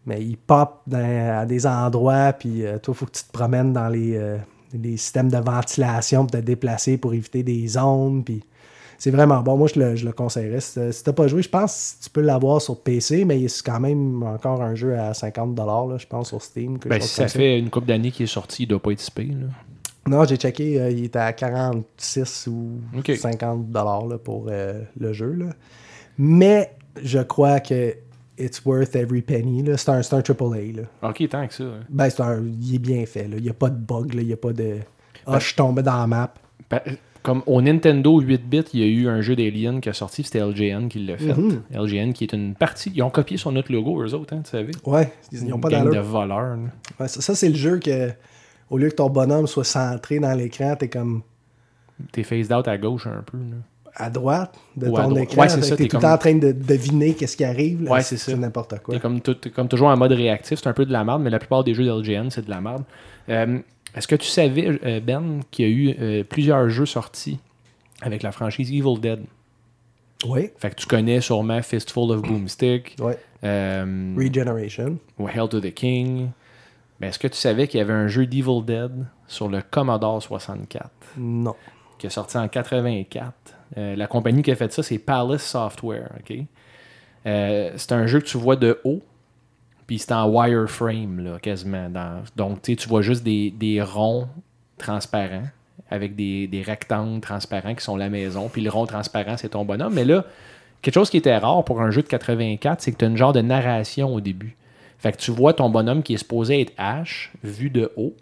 mais il pop à des endroits, puis euh, toi, il faut que tu te promènes dans les, euh, les systèmes de ventilation pour te déplacer pour éviter des zones, puis c'est vraiment bon. Moi, je le, je le conseillerais. Si t'as- pas joué, je pense que tu peux l'avoir sur PC, mais c'est quand même encore un jeu à 50$, là, je pense, sur Steam. Ben, si ça fait une couple d'années qu'il est sorti, il doit pas être si pire, là. Non, j'ai checké, euh, il était à 46 ou Ok. 50 dollars pour euh, le jeu. là. Mais je crois que it's worth every penny. C'est un, un AAA. Là. Ok, tant que ça. hein. Ben, un, il est bien fait. là. Il n'y a pas de bug. là. Il n'y a pas de. Ah, je suis tombé dans la map. Pa- Comme au Nintendo 8-bit, il y a eu un jeu d'Alien qui a sorti, c'était LGN qui l'a fait. Mhm. LGN qui est une partie. Ils ont copié sur notre logo, eux autres, hein, tu savais. Ouais, ils n'ont pas gang de d'allure. voleurs. Ouais, ça, ça, c'est le jeu que, au lieu que ton bonhomme soit centré dans l'écran, t'es comme T'es face out à gauche un peu. là. à droite de ton droite. écran. Ouais, c'est Fait que ça, T'es tout le comme- temps en train de deviner qu'est-ce qui arrive. là. Ouais, c'est ça. n'importe quoi. T'es comme toujours en mode réactif, c'est un peu de la merde, mais la plupart des jeux d'LGN, c'est de la merde. Euh, Est-ce que tu savais, euh, Ben, qu'il y a eu euh, plusieurs jeux sortis avec la franchise Evil Dead? Oui, Fait que tu connais sûrement Fistful of Boomstick, ouais. euh, Regeneration. ou Hell to the King. Mais est-ce que tu savais qu'il y avait un jeu d'Evil Dead sur le Commodore 64 Non. qui est sorti en 84? Euh, la compagnie qui a fait ça, c'est Palace Software. ok? Euh, c'est un jeu que tu vois de haut, puis c'est en wireframe, là, quasiment. donc, tu vois juste des, ronds transparents avec des, rectangles transparents qui sont la maison, puis le rond transparent, c'est ton bonhomme. Mais là, quelque chose qui était rare pour un jeu de 84, c'est que tu as une genre de narration au début. Fait que tu vois ton bonhomme qui est supposé être Ash, vu de haut.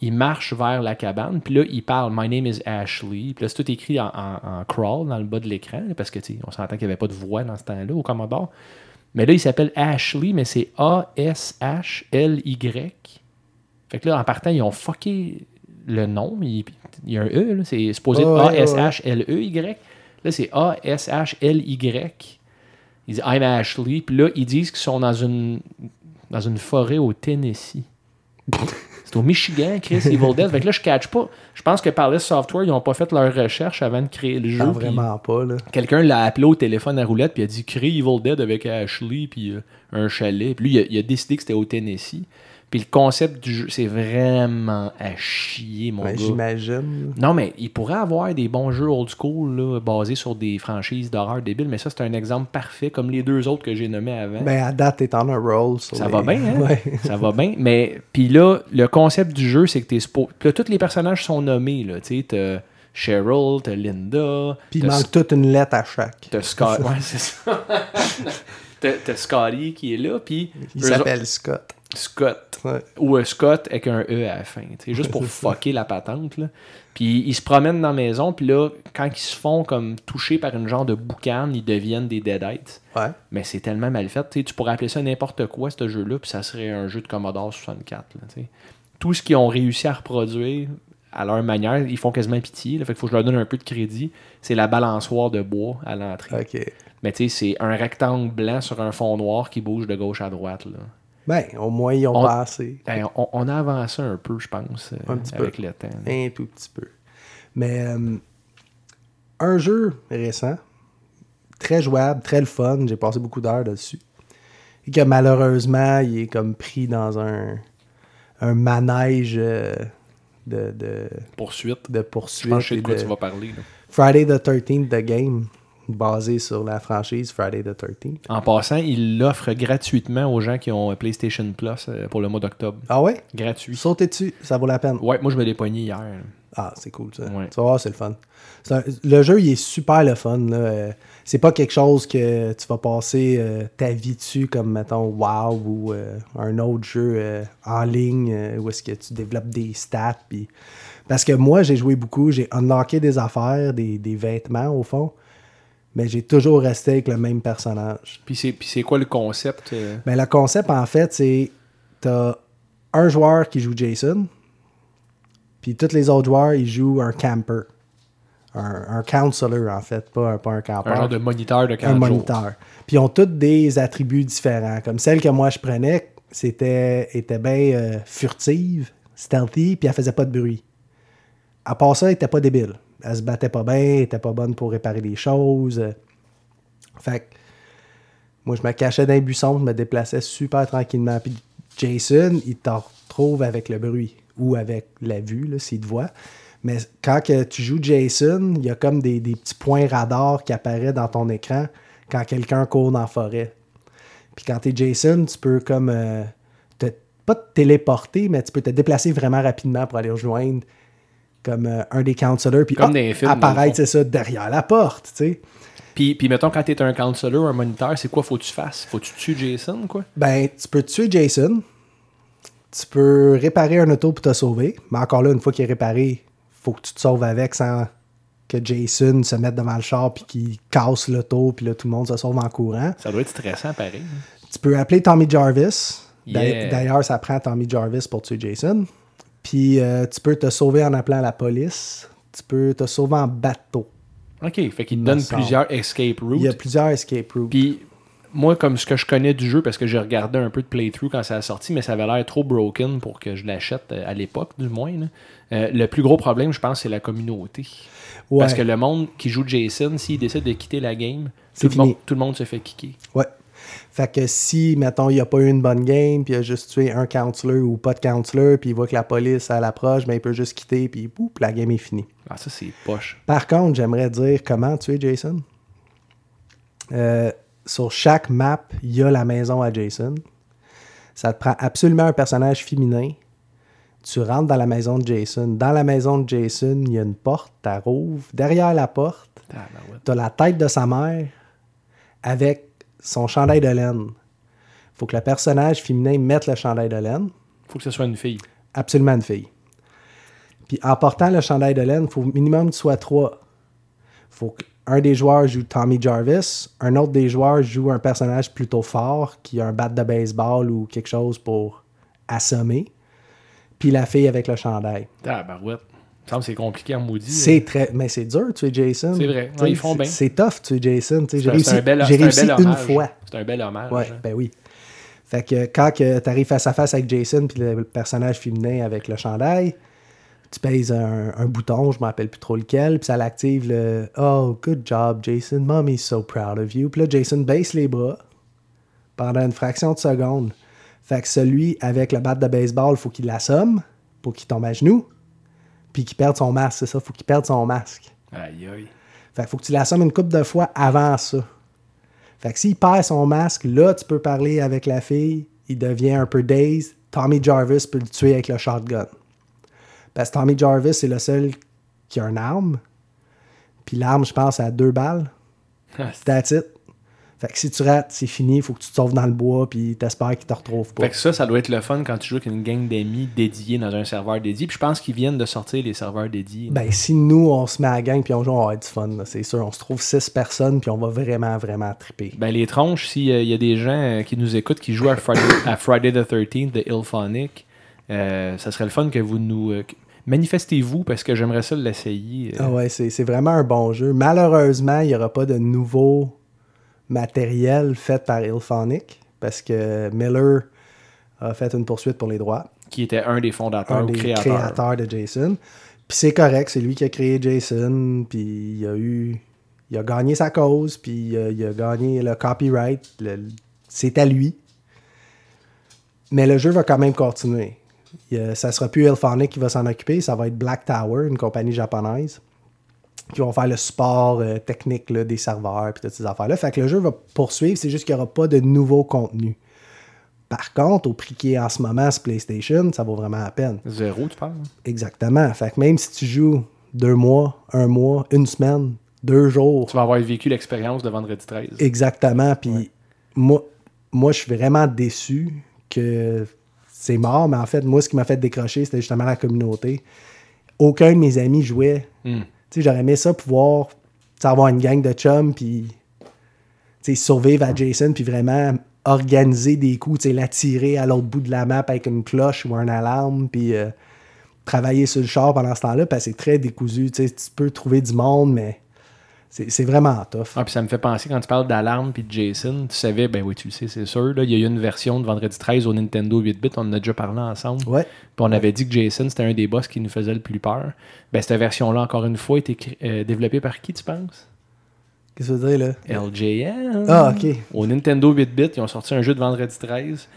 Il marche vers la cabane, puis là, il parle My name is Ashley. Puis là, c'est tout écrit en, crawl dans le bas de l'écran, parce que on s'entend qu'il n'y avait pas de voix dans ce temps-là au Commodore. Mais là, il s'appelle Ashley, mais c'est A-S-H-L-Y. Fait que là, en partant, ils ont fucké le nom. Il, il y a un E, là, c'est supposé ouais, A-S-H-L-E-Y. Là, c'est A-S-H-L-Y. Ils disent I'm Ashley. Puis là, ils disent qu'ils sont dans une, dans une forêt au Tennessee. C'est au Michigan, Chris Evil Dead. Fait que là, je catch pas. Je pense que par les software, ils n'ont pas fait leur recherche avant de créer le jeu. Non, puis vraiment pas, là. Quelqu'un l'a appelé au téléphone à roulette, puis il a dit crée Evil Dead avec Ashley, puis euh, un chalet. Puis lui, il a, il a décidé que c'était au Tennessee. Puis le concept du jeu, c'est vraiment à chier, mon Ouais, gars. J'imagine. Non, mais il pourrait avoir des bons jeux old school là, basés sur des franchises d'horreur débiles, mais ça, c'est un exemple parfait, comme les deux autres que j'ai nommés avant. Ben, à date, t'es en un roll. sur Ça les- va bien, hein? Ouais. Ça va bien. Mais, puis là, le concept du jeu, c'est que t'es. Puis là, tous les personnages sont nommés, là. Tu sais, t'as Cheryl, t'as Linda. Puis il manque toute une lettre à chaque. T'as Scott. ouais, c'est ça. t'as, t'as Scotty qui est là, puis. Il s'appelle autres- Scott. Ouais. Ou euh, Scott avec un E à la fin. sais, juste pour fucker la patente. Là. Puis ils se promènent dans la maison, puis là, quand ils se font comme toucher par une genre de boucane, ils deviennent des Deadites. Ouais. Mais c'est tellement mal fait. tu pourrais appeler ça n'importe quoi, ce jeu-là, puis ça serait un jeu de Commodore 64. là. Tout ce qu'ils ont réussi à reproduire à leur manière, ils font quasiment pitié. Là, fait qu'il faut que je leur donne un peu de crédit. C'est la balançoire de bois à l'entrée. Mais tu sais, c'est un rectangle blanc sur un fond noir qui bouge de gauche à droite. Là. Ben, au moins, ils ont On- passé. Ben, on, on a avancé un peu, je pense, euh, Un petit peu. avec le temps. là. Un tout petit peu. Mais euh, un jeu récent, très jouable, très le fun, j'ai passé beaucoup d'heures dessus. Et que malheureusement, il est comme pris dans un, un manège euh, de, de, Poursuite. de Je poursuite. pense que je sais et de quoi de- tu vas parler. là. Friday the 13th, The Game, basé sur la franchise Friday the 13th. En passant, il l'offre gratuitement aux gens qui ont PlayStation Plus euh, pour le mois d'octobre. Ah ouais? Gratuit. Sautez dessus, ça vaut la peine. Ouais, moi je me l'ai pogné hier. Ah, c'est cool ça. Ouais. Tu vas voir, c'est le fun. Un- le jeu, il est super le fun. là. Euh, C'est pas quelque chose que tu vas passer euh, ta vie dessus, comme mettons WoW ou euh, un autre jeu euh, en ligne où est-ce que tu développes des stats. Parce que moi, j'ai joué beaucoup, j'ai unlocké des affaires, des, des vêtements au fond, mais j'ai toujours resté avec le même personnage. Puis c'est, puis c'est quoi le concept euh? Ben, le concept, en fait, c'est t'as un joueur qui joue Jason, puis tous les autres joueurs, ils jouent un camper. Un, un counselor, en fait, pas un, pas un campeur. Un genre de moniteur de 40 un jours. moniteur. Puis ils ont tous des attributs différents. Comme celle que moi je prenais, c'était était bien euh, furtive, stealthy, puis elle faisait pas de bruit. À part ça, elle était pas débile. Elle se battait pas bien, elle était pas bonne pour réparer les choses. Fait que moi, je me cachais dans les buissons, je me déplaçais super tranquillement. Puis Jason, il te retrouve avec le bruit ou avec la vue, s'il te voit. Mais quand tu joues Jason, il y a comme des, des petits points radars qui apparaissent dans ton écran quand quelqu'un court dans la forêt. Puis quand tu es Jason, tu peux comme euh, te, pas te téléporter, mais tu peux te déplacer vraiment rapidement pour aller rejoindre comme euh, un des counselors. Puis Comme films, apparaître, c'est ça, derrière la porte, tu sais. Puis, puis mettons, quand t'es un counselor ou un moniteur, c'est quoi faut que tu fasses? Faut que tu tues Jason, quoi? Ben, tu peux tuer Jason. Tu peux réparer un auto pour te sauver. Mais encore là, une fois qu'il est réparé, faut que tu te sauves avec sans que Jason se mette devant le char puis qu'il casse l'auto puis là, tout le monde se sauve en courant. Ça doit être stressant, pareil. Tu peux appeler Tommy Jarvis. Yeah. D'ailleurs, ça prend Tommy Jarvis pour tuer Jason. Puis euh, tu peux te sauver en appelant la police. Tu peux te sauver en bateau. OK, fait qu'il donne plusieurs escape routes. Il y a plusieurs escape routes. Puis moi, comme ce que je connais du jeu, parce que j'ai regardé un peu de playthrough quand ça a sorti, mais ça avait l'air trop broken pour que je l'achète euh, à l'époque, du moins. là. Euh, le plus gros problème, je pense, c'est la communauté. Ouais. Parce que le monde qui joue Jason, s'il décide de quitter la game, tout le, monde, tout le monde se fait kicker. Ouais. Fait que si, mettons, il n'y a pas eu une bonne game, puis il a juste tué un counselor ou pas de counselor, puis il voit que la police elle approche, ben il peut juste quitter, puis boum, la game est finie. Ah, ça, c'est poche. Par contre, j'aimerais dire comment tuer Jason. Euh, sur chaque map, il y a la maison à Jason. Ça te prend absolument un personnage féminin. Tu rentres dans la maison de Jason. Dans la maison de Jason, il y a une porte, tu. Derrière la porte, Tabarouette. tu as la tête de sa mère avec son chandail de laine. faut que le personnage féminin mette le chandail de laine. Faut que ce soit une fille. Absolument une fille. Puis en portant le chandail de laine, il faut minimum que tu sois trois. faut qu'un des joueurs joue Tommy Jarvis, un autre des joueurs joue un personnage plutôt fort qui a un bat de baseball ou quelque chose pour assommer. Puis la fille avec le chandail. Il me semble que c'est compliqué en maudit. C'est très. Mais c'est dur, tu es Jason. C'est vrai. Ouais, ils font c'est- bien. C'est tough, tu es Jason. J'ai C'est un- réussi, un bel, un réussi bel une fois. C'est un bel hommage. Ouais, hein. ben oui. Fait que quand tu arrives face à face avec Jason puis le personnage féminin avec le chandail, tu pèses un, un bouton, je me rappelle plus trop lequel, puis ça l'active le Oh, good job, Jason. Mommy's so proud of you. Puis là, Jason baisse les bras pendant une fraction de seconde. Fait que celui avec le bat de baseball, faut qu'il l'assomme pour qu'il tombe à genoux, puis qu'il perde son masque, c'est ça, faut qu'il perde son masque. Aïe, aïe. Fait qu'il faut que tu l'assommes une couple de fois avant ça. Fait que s'il perd son masque, là, tu peux parler avec la fille. Il devient un peu dazed. Tommy Jarvis peut le tuer avec le shotgun. Parce que Tommy Jarvis, c'est le seul qui a une arme. Puis l'arme, je pense, a deux balles. Ah, That's it. Fait que si tu rates, c'est fini. Il faut que tu te sauves dans le bois. Puis t'espères qu'il te retrouve pas. Fait que ça, ça doit être le fun quand tu joues avec une gang d'amis dédiés dans un serveur dédié. Puis je pense qu'ils viennent de sortir les serveurs dédiés. Ben, si nous, on se met à la gang puis on joue, on va du fun. C'est sûr. On se trouve six personnes puis on va vraiment, vraiment triper. Ben, les tronches, s'il y a des gens euh, qui nous écoutent qui jouent à Friday, à Friday the 13th de Ilphonic, euh, ça serait le fun que vous nous. euh, Manifestez-vous parce que j'aimerais ça l'essayer. Ah ouais, c'est c'est vraiment un bon jeu. Malheureusement, il n'y aura pas de nouveau matériel fait par Ilphonic parce que Miller a fait une poursuite pour les droits. Qui était un des fondateurs un des créateurs. créateurs de Jason. Puis c'est correct, c'est lui qui a créé Jason, puis il a eu... Il a gagné sa cause, puis il a gagné le copyright. c'est à lui. Mais le jeu va quand même continuer. Il, ça sera plus Ilphonic qui va s'en occuper, ça va être Black Tower, une compagnie japonaise, qui vont faire le support euh, technique là, des serveurs et toutes ces affaires-là. Fait que le jeu va poursuivre, c'est juste qu'il n'y aura pas de nouveau contenu. Par contre, au prix qui est en ce moment sur PlayStation, ça vaut vraiment la peine. Zéro, tu parles? Exactement. Fait que même si tu joues deux mois, un mois, une semaine, deux jours, Tu vas avoir vécu l'expérience de vendredi 13. exactement. Puis moi, moi, je suis vraiment déçu que c'est mort, mais en fait, moi, ce qui m'a fait décrocher, c'était justement la communauté. Aucun de mes amis jouait. Hmm. J'aurais aimé ça pouvoir avoir une gang de chums, puis survivre à Jason, puis vraiment organiser des coups, l'attirer à l'autre bout de la map avec une cloche ou un alarme, puis euh, travailler sur le char pendant ce temps-là, parce c'est très décousu. Tu peux trouver du monde, mais C'est vraiment tough. Ah, puis ça me fait penser quand tu parles d'alarme puis de Jason, tu savais, ben oui, tu le sais, c'est sûr. Là, il y a eu une version de Vendredi 13 au Nintendo 8-bit, on en a déjà parlé ensemble. Ouais. Puis on avait dit que Jason, c'était un des boss qui nous faisait le plus peur. Ben, cette version-là, encore une fois, a été euh, développée par qui, tu penses? Qu'est-ce que tu veux dire, là? LJN. Ah, ok. Au Nintendo 8-bit, ils ont sorti un jeu de Vendredi 13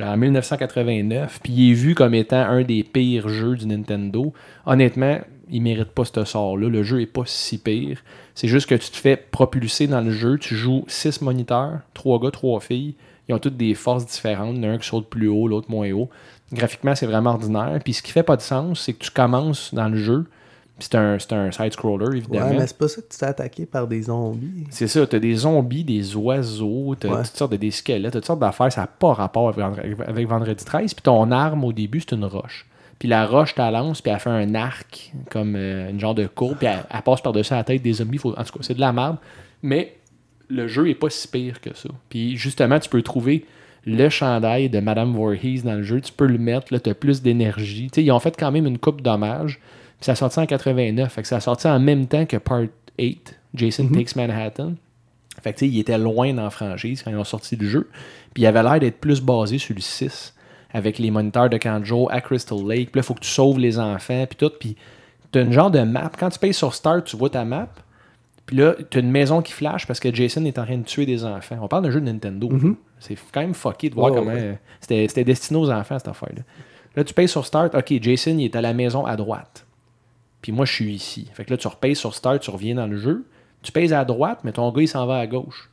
en 1989. Puis il est vu comme étant un des pires jeux du Nintendo. Honnêtement, il mérite pas ce sort-là. Le jeu est pas si pire. C'est juste que tu te fais propulser dans le jeu. Tu joues six moniteurs, trois gars, trois filles. Ils ont toutes des forces différentes. Il y en a un qui saute plus haut, l'autre moins haut. Graphiquement, c'est vraiment ordinaire. Puis ce qui fait pas de sens, c'est que tu commences dans le jeu. C'est un, un side-scroller, évidemment. Ouais, mais c'est pas ça que tu t'es attaqué par des zombies. C'est ça, t'as des zombies, des oiseaux, t'as Ouais. toutes sortes de des squelettes, t'as toutes sortes d'affaires, ça n'a pas rapport avec, avec Vendredi 13. Puis ton arme au début, c'est une roche. Puis la roche, lance, puis elle fait un arc, comme euh, une genre de courbe, puis elle, elle passe par-dessus la tête des zombies. Faut- en tout cas, c'est de la merde. Mais le jeu est pas si pire que ça. Puis justement, tu peux trouver le chandail de Madame Voorhees dans le jeu, tu peux le mettre, là, t'as plus d'énergie. Tu sais, ils ont fait quand même une coupe d'hommage. Puis ça a sorti en 89. Fait que ça a sorti en même temps que Part 8, Jason Takes Manhattan. Fait que tu sais, il était loin dans la franchise quand ils ont sorti le jeu. Puis il avait l'air d'être plus basé sur le 6, avec les moniteurs de Kanjo à Crystal Lake. Puis là, il faut que tu sauves les enfants, puis tout. Puis t'as une genre de map. Quand tu payes sur Start, tu vois ta map. Puis là, t'as une maison qui flash parce que Jason est en train de tuer des enfants. On parle d'un jeu de Nintendo. C'est quand même fucké de voir comment... ouais. euh, C'était c'était destiné aux enfants, cette affaire-là. Là, tu payes sur Start. OK, Jason, il est à la maison à droite. Puis moi, je suis ici. Fait que là, tu repayes sur Start, tu reviens dans le jeu. Tu payes à droite, mais ton gars, il s'en va à gauche.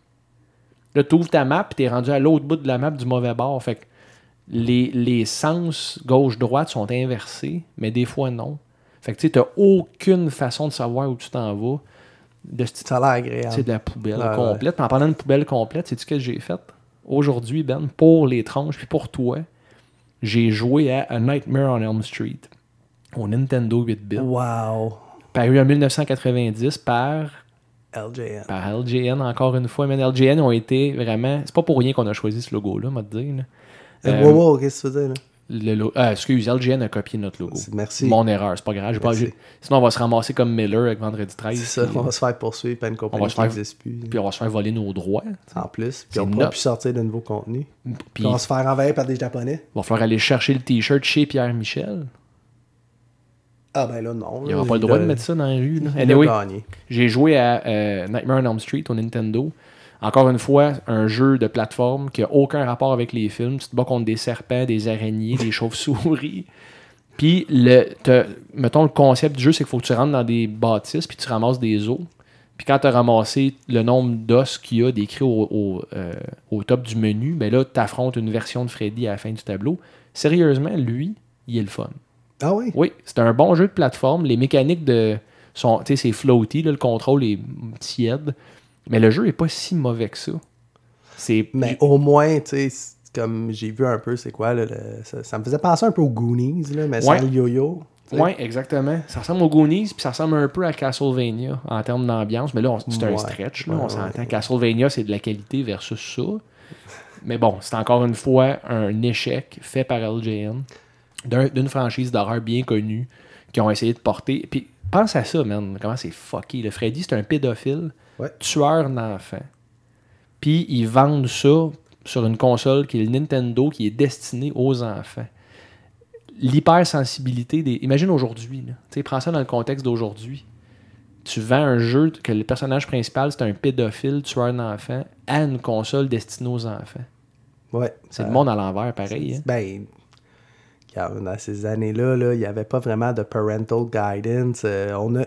Là, tu ouvres ta map, puis tu es rendu à l'autre bout de la map du mauvais bord. Fait que les, les sens gauche-droite sont inversés, mais des fois non. Fait que tu n'as aucune façon de savoir où tu t'en vas. De ce Ça a l'air agréable. c'est de la poubelle Ouais, complète. En parlant de poubelle complète, sais-tu ce que j'ai fait? Aujourd'hui, Ben, pour les tranches, puis pour toi, j'ai joué à A Nightmare on Elm Street au Nintendo 8-bit, Wow. paru en 1990 par, LJN. par LJN, encore une fois. Mais LJN ont été vraiment... C'est pas pour rien qu'on a choisi ce logo-là, dire. là. Euh, Euh, wow, wow, qu'est-ce que tu faisais, là? le ah, excuse, LGN a copié notre logo. Merci. Mon erreur, c'est pas grave. Pas, sinon, on va se ramasser comme Miller avec Vendredi 13. C'est ça, on va se faire poursuivre par une compagnie va se qui faire- n'existe plus. puis on va se faire voler nos droits. En plus. Puis on pourra notre- plus sortir de nouveaux contenus. Puis Puis on va se faire envahir par des Japonais. il va falloir aller chercher le t-shirt chez Pierre Michel. Ah ben là, non. Il là, aura pas le droit de mettre ça dans la rue. Anyway, j'ai joué à euh, Nightmare on Elm Street au Nintendo. Encore une fois, un jeu de plateforme qui a aucun rapport avec les films. Tu te bats contre des serpents, des araignées, des chauves-souris. Puis, le, mettons, le concept du jeu, c'est qu'il faut que tu rentres dans des bâtisses puis tu ramasses des os. Puis quand tu as ramassé le nombre d'os qu'il y a décrit au, au, euh, au top du menu, ben là, tu affrontes une version de Freddy à la fin du tableau. Sérieusement, lui, il est le fun. Ah oui? Oui, c'est un bon jeu de plateforme. Les mécaniques de sont, tu sais, c'est floaty, là, le contrôle est tiède. Mais le jeu est pas si mauvais que ça. C'est Mais au moins, tu sais, comme j'ai vu un peu, c'est quoi, là, le- ça, ça me faisait penser un peu aux Goonies, là, mais Ouais. sans le yo-yo. Ouais, exactement. Ça ressemble aux Goonies, puis ça ressemble un peu à Castlevania en termes d'ambiance. Mais là, c'est un stretch. Là, Ouais, on s'entend. Castlevania, c'est de la qualité versus ça. Mais bon, c'est encore une fois un échec fait par LJN d'un- d'une franchise d'horreur bien connue qui ont essayé de porter. Puis pense à ça, man. Comment c'est fucké. Le Freddy, c'est un pédophile, Ouais. tueur d'enfants. Puis ils vendent ça sur une console qui est le Nintendo qui est destinée aux enfants l'hypersensibilité des. Imagine aujourd'hui. Tu sais, prends ça dans le contexte d'aujourd'hui. Tu vends un jeu que le personnage principal, c'est un pédophile, tueur d'enfants, à une console destinée aux enfants. Ouais. C'est Euh, le monde à l'envers, pareil. hein. Ben, dans ces années-là, là, il n'y avait pas vraiment de parental guidance. Euh, on a,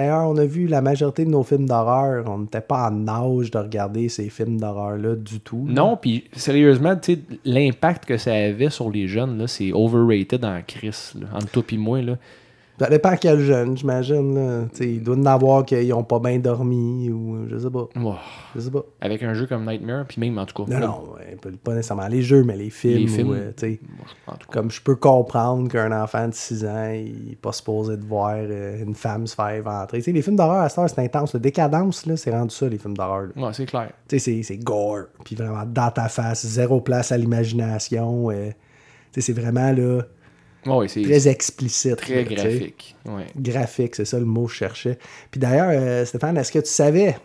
d'ailleurs, on a vu la majorité de nos films d'horreur. On n'était pas en âge de regarder ces films d'horreur-là du tout. Non, puis sérieusement, l'impact que ça avait sur les jeunes, c'est overrated en là, entre toi et moi. Ça dépend quel jeune, j'imagine. Il doit y en avoir qui n'ont pas bien dormi ou je sais pas. Je sais pas. avec un jeu comme Nightmare, puis même en tout cas. Non, là, non, ouais, pas- nécessairement les jeux, mais les films. Les films. euh, moi, je- comme je peux comprendre qu'un enfant de 6 ans, il n'est pas supposé de voir euh, une femme se faire éventrer. Tu sais, les films d'horreur à cette heure, c'est intense. Le décadence, là, c'est rendu ça, les films d'horreur. Ouais, c'est clair. C'est- gore. Puis vraiment, dans ta face, zéro place à l'imagination. euh, c'est vraiment, là... Très explicite. très là, graphique. Ouais. Graphique, c'est ça le mot que je cherchais. Puis d'ailleurs, euh, Stéphane, est-ce que tu savais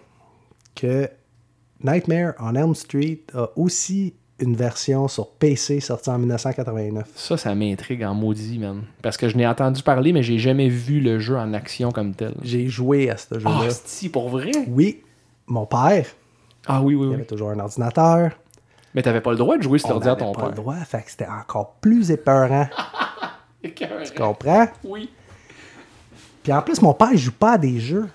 que Nightmare on Elm Street a aussi une version sur PC sortie en 1989? Ça, ça m'intrigue en maudit, man. Parce que je n'ai entendu parler, mais j'ai jamais vu le jeu en action comme tel. J'ai joué à ce Ah, jeu-là. si, pour vrai? oui, mon père, Ah oui, oui, il oui. avait toujours un ordinateur. Mais t'avais pas le droit de jouer sur l'ordi à ton pas père. le droit, fait que c'était encore plus épeurant. Tu comprends? Oui. Puis en plus, mon père, il joue pas à des jeux.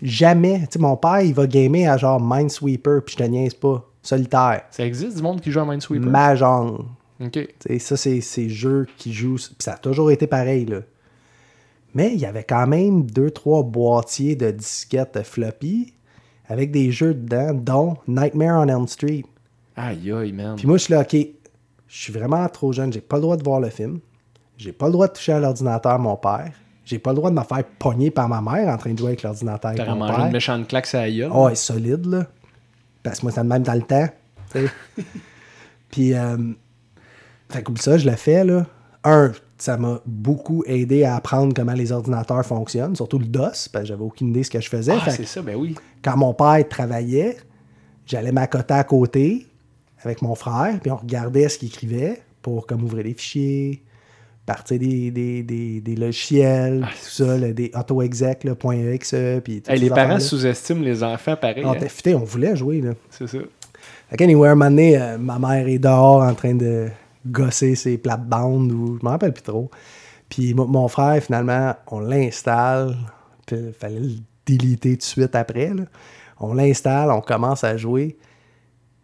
Jamais. Tu sais, mon père, il va gamer à genre Minesweeper, puis je te niaise pas. Solitaire. Ça existe du monde qui joue à Minesweeper? Mahjong. Ok. Tu sais, ça, c'est ces jeux qui jouent. Puis ça a toujours été pareil, là. Mais il y avait quand même deux, trois boîtiers de disquettes floppy avec des jeux dedans, dont Nightmare on Elm Street. Aïe, aïe, man. Puis moi, je suis là, OK, je suis vraiment trop jeune, j'ai pas le droit de voir le film. J'ai pas le droit de toucher à l'ordinateur mon père. J'ai pas le droit de me faire pogner par ma mère en train de jouer avec l'ordinateur mangé père. une méchante claque la gueule. Oh, elle est solide, là. Parce que moi, ça de même dans le temps. Puis, euh, fait que ça, je l'ai fait, là. Un, ça m'a beaucoup aidé à apprendre comment les ordinateurs fonctionnent, surtout le DOS, parce que j'avais aucune idée de ce que je faisais. Ah, c'est ça, ben oui. quand mon père travaillait, j'allais m'accoter à côté avec mon frère, puis on regardait ce qu'il écrivait pour comme ouvrir des fichiers, partir des, des, des, des logiciels, Ah, tout ça, là, des auto-exec, là, .exe, puis Hey, les parents sous-estiment les enfants pareil. On hein. était fités, on voulait jouer, là. C'est ça. Fait qu'anyway, un moment donné, euh, ma mère est dehors en train de gosser ses plates-bandes ou je m'en rappelle plus trop. Puis mo- mon frère, finalement, on l'installe. Puis il fallait le déliter tout de suite après. là. On l'installe, on commence à jouer.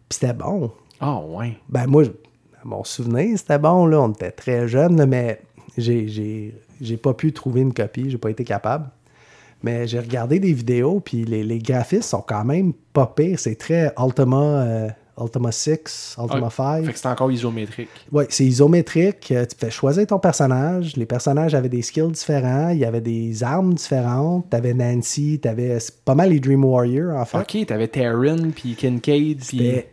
Puis c'était bon. Ah, ouais. Ben moi, à mon souvenir, c'était bon. Là. On était très jeunes, là, mais j'ai, j'ai, j'ai pas pu trouver une copie. J'ai pas été capable. Mais j'ai regardé des vidéos, puis les, les graphismes sont quand même pas pires. C'est très Ultima, euh, Ultima 6, Ultima Ah, 5. Fait que c'est encore isométrique. Oui, c'est isométrique. Euh, Tu fais choisir ton personnage. Les personnages avaient des skills différents. Il y avait des armes différentes. T'avais Nancy, t'avais pas mal les Dream Warriors, en fait. Ok, t'avais Taryn, puis Kincaid, puis...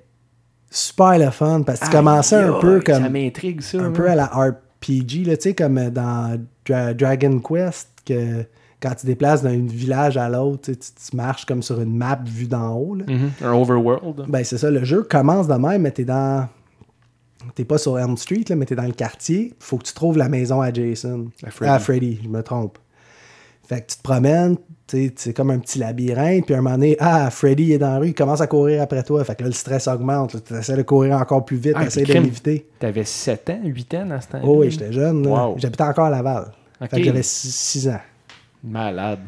Super le fun parce que tu commençais un peu aïe, Ça comme m'intrigue, ça. un peu à la RPG, là, tu sais, comme dans Dra- Dragon Quest, que quand tu déplaces d'un village à l'autre, tu, marches comme sur une map vue d'en haut. là. Mhm, Un overworld. Ben, c'est ça, le jeu commence de même, mais t'es dans. T'es pas sur Elm Street, là, mais t'es dans le quartier. Faut que tu trouves la maison à Jason. À Freddy. À Freddy, je me trompe. Fait que tu te promènes, c'est comme un petit labyrinthe, puis à un moment donné, ah, Freddy est dans la rue, il commence à courir après toi. Fait que là, le stress augmente. Tu essaies de courir encore plus vite, Ah, tu essaies de l'éviter. T'avais 7 ans, 8 ans dans ce temps-là? Oh oui, j'étais jeune. Wow. J'habitais encore à Laval. Fait que j'avais 6 ans. Malade.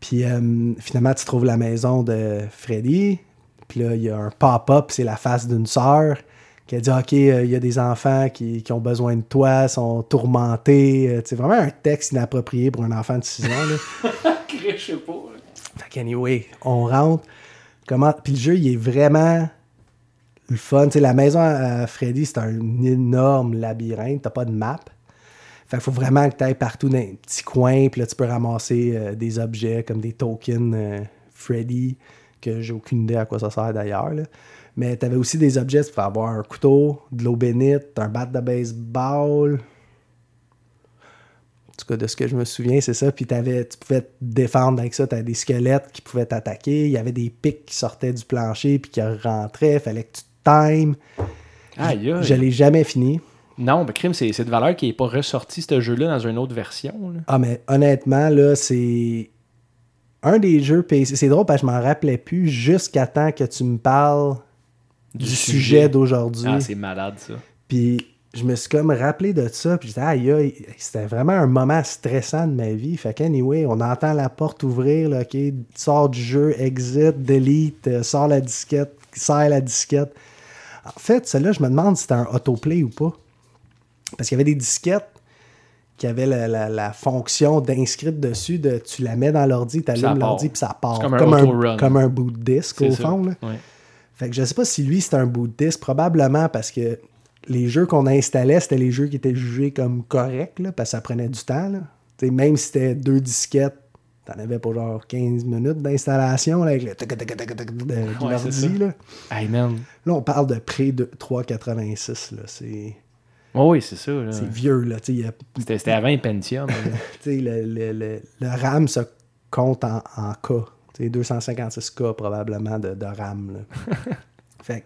Puis euh, finalement, tu trouves la maison de Freddy. Puis là, il y a un pop-up, c'est la face d'une sœur qui a dit Ok, euh, il y a des enfants qui, qui ont besoin de toi, sont tourmentés. Euh, C'est vraiment un texte inapproprié pour un enfant de 6 ans. Là. Je sais pas. fait qu'anyway, on rentre. Comment... Puis le jeu, il est vraiment le fun. La maison à Freddy, c'est un énorme labyrinthe. T'as pas de map. Fait qu'il faut vraiment que tu ailles partout dans un petit coin. Puis là, tu peux ramasser euh, des objets comme des tokens euh, Freddy, que j'ai aucune idée à quoi ça sert d'ailleurs. Mais tu avais aussi des objets. Tu pouvais avoir un couteau, de l'eau bénite, un bat de baseball. En tout cas, de ce que je me souviens, c'est ça. Puis t'avais, tu pouvais te défendre avec ça. Tu avais des squelettes qui pouvaient t'attaquer. Il y avait des pics qui sortaient du plancher puis qui rentraient. fallait que tu times. Aïe, aïe. Je l'ai jamais fini. Non, mais crime, c'est de valeur qui n'est pas ressorti ce jeu-là dans une autre version. là. Ah, mais honnêtement, là, c'est un des jeux PC. C'est drôle parce que je m'en rappelais plus jusqu'à temps que tu me parles du, Du sujet, sujet. d'aujourd'hui. Ah, c'est malade, ça. Puis je me suis comme rappelé de ça. Puis j'étais, aïe, c'était vraiment un moment stressant de ma vie. Fait qu'anyway, on entend la porte ouvrir, là, OK, sors du jeu, exit, delete, euh, sors la disquette, serre la disquette. En fait, celle-là, je me demande si c'était un autoplay ou pas. Parce qu'il y avait des disquettes qui avaient la, la- la fonction d'inscrire dessus, de tu la mets dans l'ordi, tu allumes l'ordi, puis ça part. Comme un comme un boot disc C'est au fond. Là. Ouais. Fait que je sais pas si lui, c'est un bouddhiste, probablement parce que les jeux qu'on installait, c'était les jeux qui étaient jugés comme corrects, là, parce que ça prenait du temps. Même si c'était deux disquettes, t'en avais pour genre 15 minutes d'installation avec le tac tac tac tac de. Là. Là, on parle de près de 3,86. Là. C'est... Oh oui, c'est ça. Là. C'est vieux. Là. C'était, c'était avant Pentium. Hein. le, le, le, le RAM se compte en, en cas. C'est 256 cas probablement de, de RAM. Fait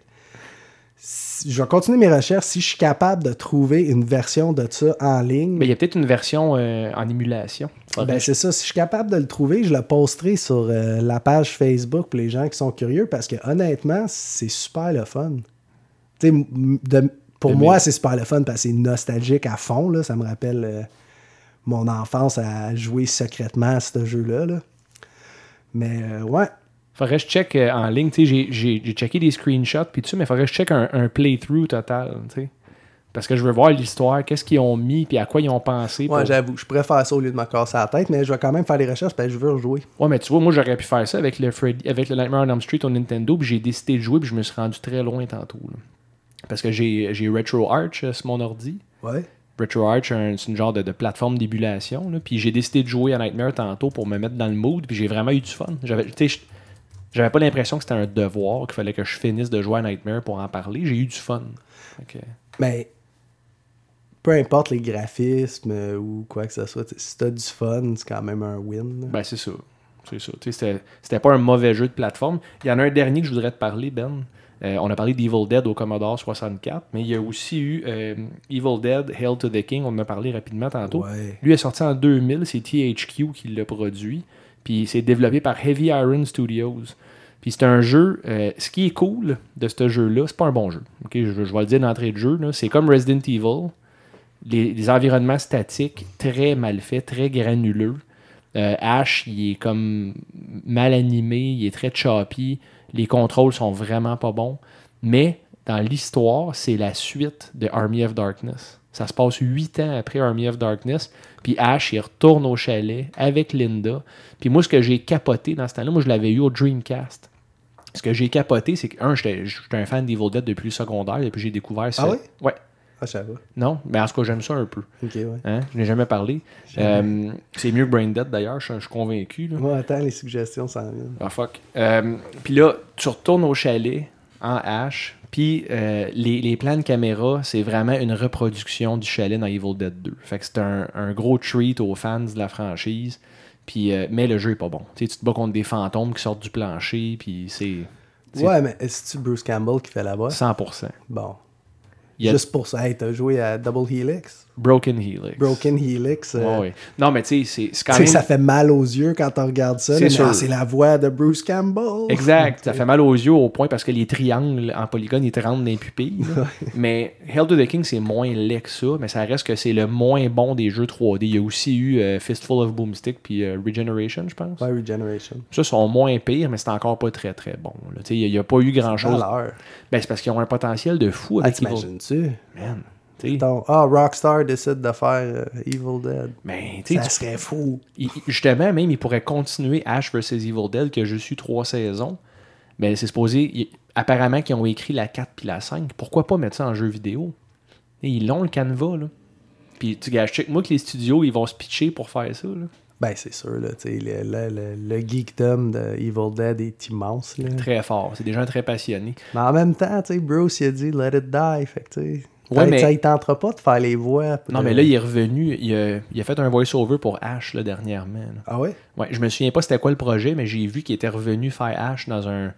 je vais continuer mes recherches si je suis capable de trouver une version de ça en ligne. Mais il y a peut-être une version euh, en émulation. Ben c'est ça. Si je suis capable de le trouver, je le posterai sur euh, la page Facebook pour les gens qui sont curieux parce que honnêtement, c'est super le fun. Pour moi, c'est super le fun parce que c'est nostalgique à fond. Ça me rappelle euh, mon enfance à jouer secrètement à ce jeu là mais euh, ouais, Faudrait que je check euh, en ligne. J'ai- checké des screenshots puis tout mais faudrait que je check un, un playthrough total. sais. Parce que je veux voir l'histoire, qu'est-ce qu'ils ont mis puis à quoi ils ont pensé. ouais pour- j'avoue, je pourrais faire ça au lieu de me casser la tête, mais je vais quand même faire des recherches parce que je veux rejouer. Ouais, mais tu vois, moi j'aurais pu faire ça avec le, Freddy- avec le Nightmare on Elm Street au Nintendo, puis j'ai décidé de jouer, puis je me suis rendu très loin tantôt. là. Parce que j'ai j'ai Retro Arch euh, sur mon ordi. Ouais. Retro Arch, c'est une genre de, de plateforme d'émulation. là. Puis j'ai décidé de jouer à Nightmare tantôt pour me mettre dans le mood, puis j'ai vraiment eu du fun. J'avais, tu sais, je- j'avais pas l'impression que c'était un devoir, qu'il fallait que je finisse de jouer à Nightmare pour en parler. J'ai eu du fun. Mais peu importe les graphismes euh, ou quoi que ce soit, si t'as du fun, c'est quand même un win. là. Ben, c'est ça. C'est ça. C'était pas un mauvais jeu de plateforme. Il y en a un dernier que je voudrais te parler, Ben. Euh, on a parlé d'Evil Dead au Commodore 64, mais il y a aussi eu euh, Evil Dead, Hail to the King, on en a parlé rapidement tantôt. Ouais. Lui est sorti en 2000, c'est THQ qui l'a produit, puis c'est développé par Heavy Iron Studios. Puis c'est un jeu, euh, ce qui est cool de ce jeu-là, c'est pas un bon jeu. je, je vais le dire d'entrée de jeu, c'est comme Resident Evil, les, les environnements statiques très mal faits, très granuleux. Ash, il est comme mal animé, il est très choppy. Les contrôles sont vraiment pas bons. Mais dans l'histoire, c'est la suite de Army of Darkness. Ça se passe huit ans après Army of Darkness. Puis Ash, il retourne au chalet avec Linda. Puis moi, ce que j'ai capoté dans ce temps-là, moi, je l'avais eu au Dreamcast. Ce que j'ai capoté, c'est que, un, j'étais un fan d'Evil Dead depuis le secondaire, et puis j'ai découvert ça. Ah oui? Ouais. Ah, je savais. Non, mais en tout cas, j'aime ça un peu. Ok, ouais. Hein? Je n'ai jamais parlé. Euh, c'est mieux que Brain Dead d'ailleurs, je, je suis convaincu. Moi, attends, les suggestions s'en viennent. Ah fuck. Euh, puis là, tu retournes au chalet en H. Puis euh, les, les plans de caméra, c'est vraiment une reproduction du chalet dans Evil Dead 2. Fait que c'est un, un gros treat aux fans de la franchise. Puis, mais le jeu est pas bon. Tu te bats contre des fantômes qui sortent du plancher. Puis c'est C'est- Ouais, mais est-ce que Bruce Campbell qui fait la voix? 100%. Bon. Juste pour ça, hey, t'as joué à Double Helix? Broken Helix. Broken Helix. euh. Non, mais tu sais, c'est- quand Tu sais, même. ça fait mal aux yeux quand on regarde ça. C'est ah, la voix de Bruce Campbell. Exact. Ça fait mal aux yeux au point parce que les triangles en polygone, ils te rentrent dans les pupilles. là. mais Hell to the King, c'est moins laid que ça, mais ça reste que c'est le moins bon des jeux 3D. Il y a aussi eu euh, Fistful of Boomstick puis euh, Regeneration, je pense. Ouais, Regeneration. Ça, sont moins pires, mais c'est encore pas très très bon. là. Tu sais, Il n'y a, pas eu grand chose. Valeur. Ben, c'est parce qu'ils ont un potentiel de fou Ah, avec Evil t'imagines-tu? Man. Ah, Rockstar décide de faire euh, Evil Dead. Ben, tu sais, Ça tu- serait fou. il- justement, même, il pourrait continuer Ash vs Evil Dead, que je suis trois saisons. Mais c'est supposé. il- apparemment, qu'ils ont écrit la 4 puis la 5. Pourquoi pas mettre ça en jeu vidéo? Et Ils l'ont le canevas, là. Puis, tu gars, check moi que les studios, ils vont se pitcher pour faire ça, là. Ben, c'est sûr, là, tu sais, le, le, le, le geekdom de Evil Dead est immense, là. Très fort. C'est des gens très passionnés. Mais en même temps, tu sais, Bruce, il a dit « let it die », fait que, tu sais... Ouais, mais- ça, il tentera pas de faire les voix. Non, mais là, il est revenu. Il a, il a fait un voice-over pour Ash, là, dernièrement. là. Ah ouais? Ouais, je me souviens pas c'était quoi le projet, mais j'ai vu qu'il était revenu faire Ash dans un.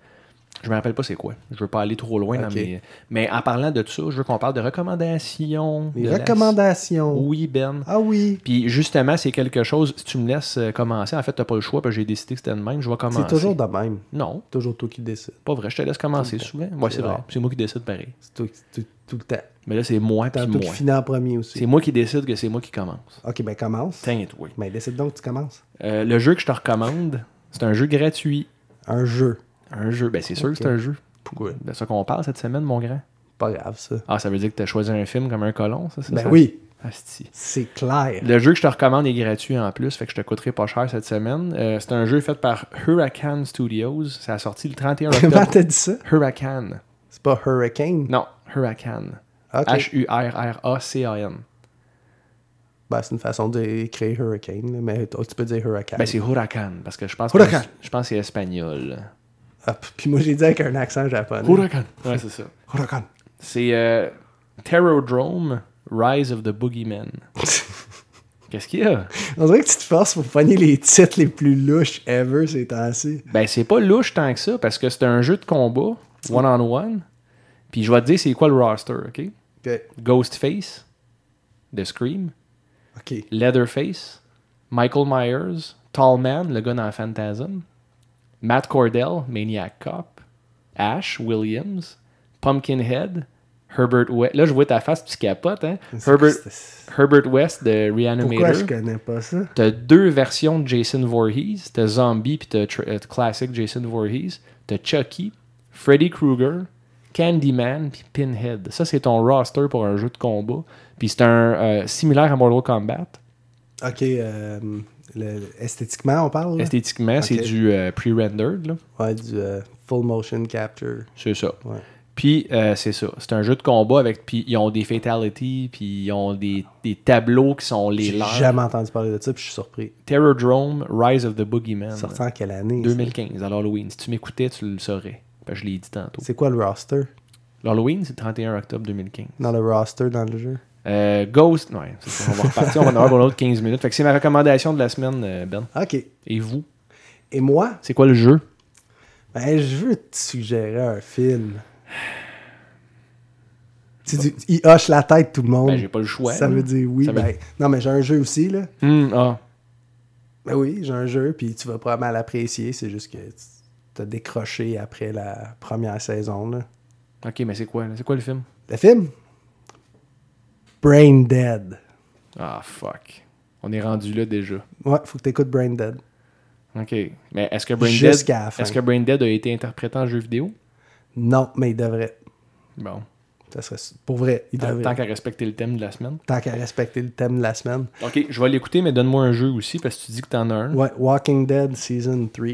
Je me rappelle pas c'est quoi. Je veux pas aller trop loin dans mes. Mais en parlant de ça, je veux qu'on parle de recommandations. Les de la- recommandations. Oui, Ben. Ah oui. Puis justement, c'est quelque chose. Si tu me laisses euh, commencer, en fait, t'as pas le choix, parce que j'ai décidé que c'était de même. Je vais commencer. C'est toujours de même. Non, Toujours toi qui décides. pas vrai. Je te laisse commencer le souvent. Ouais, C'est vrai. C'est moi qui décide pareil. C'est toi qui- tout, tout le temps. Mais là, c'est moi puis qui moi. finit en premier aussi. C'est moi qui décide que c'est moi qui commence. Ok, ben commence. Tiens, oui. Ben décide donc, tu commences. Euh, le jeu que je te recommande, c'est un jeu gratuit. Un jeu. Un jeu. Ben, c'est sûr que c'est un jeu. Pourquoi? De ça qu'on parle cette semaine, mon grand. Pas grave, ça. Ah, ça veut dire que tu as choisi un film comme un colon, ça, c'est Ben ça? oui, Asti. c'est clair. Le jeu que je te recommande est gratuit en plus, fait que je te coûterai pas cher cette semaine. Euh, c'est un jeu fait par Huracan Studios. Ça a sorti le 31 Comment octobre. t'as dit ça? Huracan. C'est pas Hurricane? Non, Huracan. Ok. H-U-R-R-A-C-A-N. Ben, c'est une façon d'écrire Hurricane, là, mais tu peux dire Hurricane. Ben, c'est Huracan, parce que je pense Huracan. que je pense que c'est espagnol. Ah, p- puis moi, j'ai dit avec un accent japonais. Huracan. Ouais, c'est ça. Huracan. C'est euh, Terrordrome Rise of the Boogeyman. Qu'est-ce qu'il y a? On dirait que tu te forces pour pogner les titres les plus louches ever ces temps-ci. Ben, c'est pas louche tant que ça, parce que c'est un jeu de combat, one-on-one. Puis je vais te dire c'est quoi le roster, OK? Ok. Ghostface, The Scream, Ok. Leatherface, Michael Myers, Tall Man, le gars dans Phantasm, Matt Cordell, Maniac Cop, Ash Williams, Pumpkinhead, Herbert West. Là, je vois ta face, tu capotes, hein? Herbert, Herbert West de Pourquoi je Reanimator. connais pas ça? T'as deux versions de Jason Voorhees. T'as Zombie puis t'as euh, Classic Jason Voorhees. T'as Chucky, Freddy Krueger, Candyman puis Pinhead. Ça, c'est ton roster pour un jeu de combat. Puis c'est un euh, similaire à Mortal Kombat. Ok. euh, le- esthétiquement, on parle? là? Esthétiquement, c'est du euh, pre-rendered. là. Ouais, du euh, full motion capture. C'est ça. Ouais. Puis euh, c'est ça. C'est un jeu de combat avec. Puis ils ont des fatalities. Puis ils ont des, des tableaux qui sont les J'ai leurs. jamais entendu parler de ça, puis je suis surpris. Terror Drome, Rise of the Boogeyman. Sorti en quelle année? ça? 2015, à l'Halloween. Si tu m'écoutais, tu le saurais. Parce que je l'ai dit tantôt. C'est quoi le roster? L'Halloween, c'est le 31 octobre 2015. Dans le roster, dans le jeu? Euh, Ghost, ouais, ça, on va repartir, on va en avoir pour l'autre 15 minutes. Fait que c'est ma recommandation de la semaine, euh, Ben. Ok. Et vous, Et moi, c'est quoi le jeu? ben, je veux te suggérer un film. Tu dis, il hoche la tête tout le monde. Ben, j'ai pas le choix. Ça veut dire oui. Ça veut- ben, non, mais j'ai un jeu aussi, là. Hmm, ah, Ben oui, j'ai un jeu, puis tu vas probablement l'apprécier. C'est juste que tu as décroché après la première saison, là. ok, mais c'est quoi? C'est quoi le film? Le film? Brain Dead. Ah, fuck. On est rendu là déjà. Ouais, faut que tu écoutes Brain Dead. Ok. Mais est-ce que Brain Dead, est-ce que Brain Dead a été interprété en jeu vidéo? Non, mais il devrait. Bon. Ça serait, pour vrai, il Tant, devrait. tant qu'à respecter le thème de la semaine. Tant qu'à respecter le thème de la semaine. Ok, je vais l'écouter, mais donne-moi un jeu aussi, parce que tu dis que t'en as un. Ouais, Walking Dead Season 3.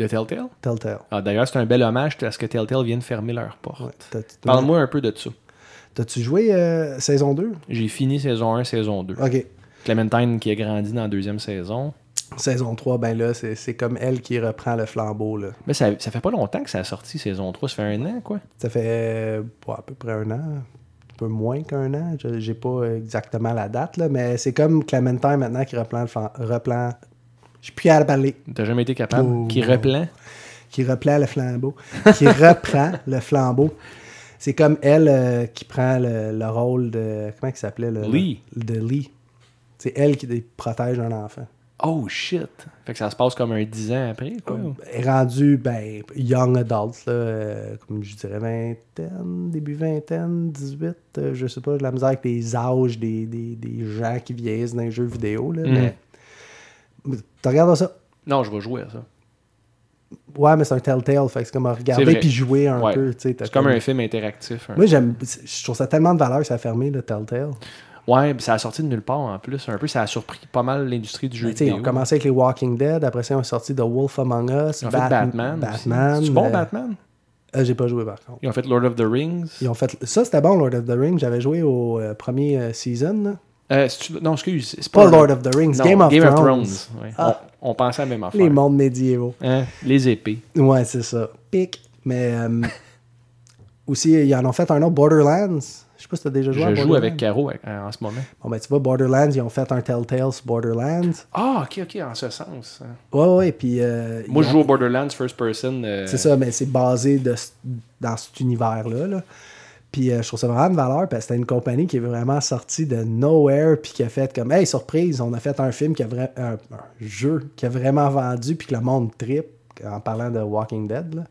De Telltale? Telltale. Ah, D'ailleurs, c'est un bel hommage à ce que Telltale vient de fermer leurs portes. Ouais, t'as- t'as- Parle-moi un peu de ça. T'as-tu joué euh, saison 2? J'ai fini saison 1, saison 2. Ok. Clementine qui a grandi dans la deuxième saison. Saison 3, ben là, c'est comme elle qui reprend le flambeau, là. Mais ça, ça fait pas longtemps que ça a sorti saison 3. Ça fait un an, quoi. Ça fait euh, à peu près un an. Un peu moins qu'un an. J'ai pas exactement la date, là, mais c'est comme Clementine maintenant qui reprend le flam- reprend. Je suis plus à parler. T'as jamais été capable? Oh. Qui reprend. Qui reprend le flambeau. qui reprend le flambeau. C'est comme elle euh, qui prend le, le rôle de. Comment il s'appelait le, Lee. le- De Lee. C'est elle qui protège un enfant. Oh shit. Fait que ça se passe comme un 10 ans après, quoi. Est rendue, ben, young adult, là, euh, comme je dirais, vingtaine, début vingtaine, 18, euh, je sais pas, j'ai la misère avec les âges des, des, des gens qui vieillissent dans les jeux vidéo, là, Mhm. mais... Tu regardes ça? Non, je vais jouer à ça. Ouais, mais c'est un Telltale, fait c'est comme à regarder puis jouer un Ouais. peu, tu sais. t'as C'est comme un film interactif. hein. Moi, j'aime... Je trouve ça tellement de valeur ça a fermé, le Telltale. Ouais, puis ça a sorti de nulle part en plus. Un peu, ça a surpris pas mal l'industrie du jeu tu sais, ils vidéo. ont commencé avec les Walking Dead, après ça, ils ont sorti The Wolf Among Us, ont fait Bat- Batman. Batman. C'est bon, euh, Batman? euh, J'ai pas joué, par contre. Ils ont fait Lord of the Rings. Ils ont fait... Ça, c'était bon, Lord of the Rings. J'avais joué au euh, premier season, là. Euh, non, excuse. C'est Pas Lord of the Rings, Non, Game of Thrones. ouais. Ah. On, pensait à la même affaire. Les mondes médiévaux. Hein, Les épées. Ouais, c'est ça. Pic. Mais euh, aussi, ils en ont fait un autre, Borderlands. Je sais pas si t'as déjà joué à Je joue Borderlands. avec Caro euh, en ce moment. Bon, ben, tu vois, Borderlands, ils ont fait un Telltale sur Borderlands. Ah, ok, ok, en ce sens. Ouais, ouais, puis... euh, Moi, je ont- joue au Borderlands First Person. euh, C'est ça, mais c'est basé de, dans cet univers-là. là. Puis euh, je trouve ça vraiment de valeur parce que c'était une compagnie qui est vraiment sortie de nowhere puis qui a fait comme Hey, surprise, on a fait un film qui a vra- un, jeu qui a vraiment vendu puis que le monde trip en parlant de Walking Dead. Là.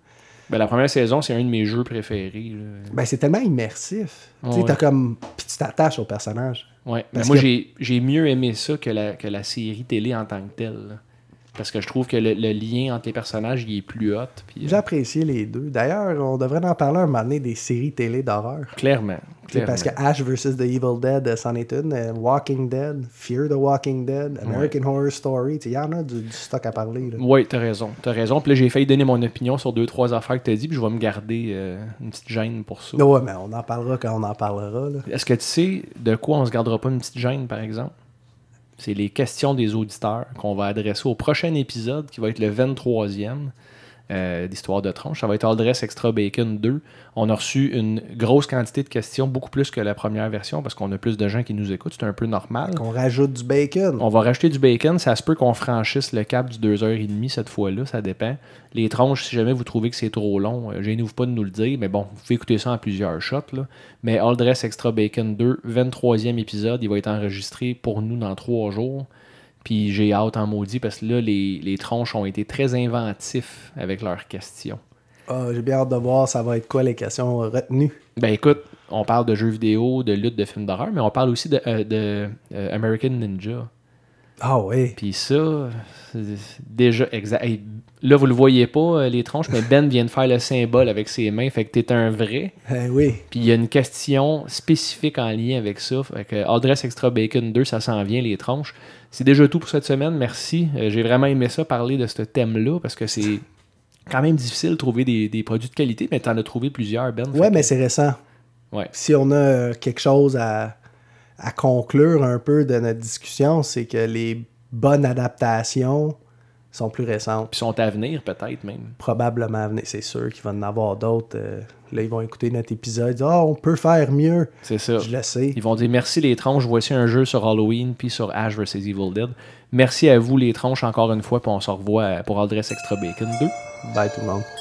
Ben, la première saison, c'est un de mes jeux préférés. là. Ben, c'est tellement immersif. Ouais. t'as comme. Puis tu t'attaches au personnage. Ouais. Mais Parce moi, que- j'ai mieux aimé ça que la, que la série télé en tant que telle. là. Parce que je trouve que le, le lien entre les personnages, il est plus hot. Puis, euh, J'ai apprécié les deux. D'ailleurs, on devrait en parler un moment donné des séries télé d'horreur. clairement. Parce que Ash vs. The Evil Dead, euh, c'en est une. euh, Walking Dead, Fear the Walking Dead, American Horror Story. Il y en a du, du stock à parler. là. Oui, t'as raison. T'as raison. Puis là, j'ai failli donner mon opinion sur deux, trois affaires que t'as dit, puis je vais me garder euh, une petite gêne pour ça. Ouais, mais on en parlera quand on en parlera. Est-ce que tu sais de quoi on se gardera pas une petite gêne, par exemple? C'est les questions des auditeurs qu'on va adresser au prochain épisode, qui va être le 23e. Euh, d'Histoire de tronche. Ça va être All Dress Extra Bacon 2. On a reçu une grosse quantité de questions, beaucoup plus que la première version, parce qu'on a plus de gens qui nous écoutent. C'est un peu normal. Qu'on rajoute du bacon. On va rajouter du bacon. Ça se peut qu'on franchisse le cap du 2h30 cette fois-là. Ça dépend. Les tronches, si jamais vous trouvez que c'est trop long, euh, gênez-vous pas de nous le dire. Mais bon, vous pouvez écouter ça en plusieurs shots. Là. Mais All Dress Extra Bacon 2, 23e épisode, il va être enregistré pour nous dans trois jours. Puis j'ai hâte en maudit parce que là, les, les tronches ont été très inventifs avec leurs questions. Ah, J'ai bien hâte de voir ça va être quoi les questions retenues. Ben écoute, on parle de jeux vidéo, de lutte, de films d'horreur, mais on parle aussi de, euh, de, euh, American Ninja. Ah oui. Puis ça, c'est déjà exact. Hey, là, vous le voyez pas, euh, les tronches, mais Ben vient de faire le symbole avec ses mains. Fait que t'es un vrai. Eh oui. Puis il y a une question spécifique en lien avec ça. Fait que Aldress Extra Bacon 2, ça s'en vient, les tronches. C'est déjà tout pour cette semaine. Merci. Euh, J'ai vraiment aimé ça, parler de ce thème-là, parce que c'est quand même difficile de trouver des, des produits de qualité, mais t'en as trouvé plusieurs, Ben. Que- mais c'est récent. Ouais. Si on a quelque chose à, à conclure un peu de notre discussion, c'est que les bonnes adaptations sont plus récentes. Puis sont à venir, peut-être même. Probablement à venir. C'est sûr qu'il va en avoir d'autres. euh, là, ils vont écouter notre épisode. Ah, on peut faire mieux. C'est ça. Je le sais. Ils vont dire merci les tronches, voici un jeu sur Halloween puis sur Ash vs Evil Dead. Merci à vous les tronches encore une fois, puis on se revoit pour Aldress Extra Bacon 2. Bye tout le monde.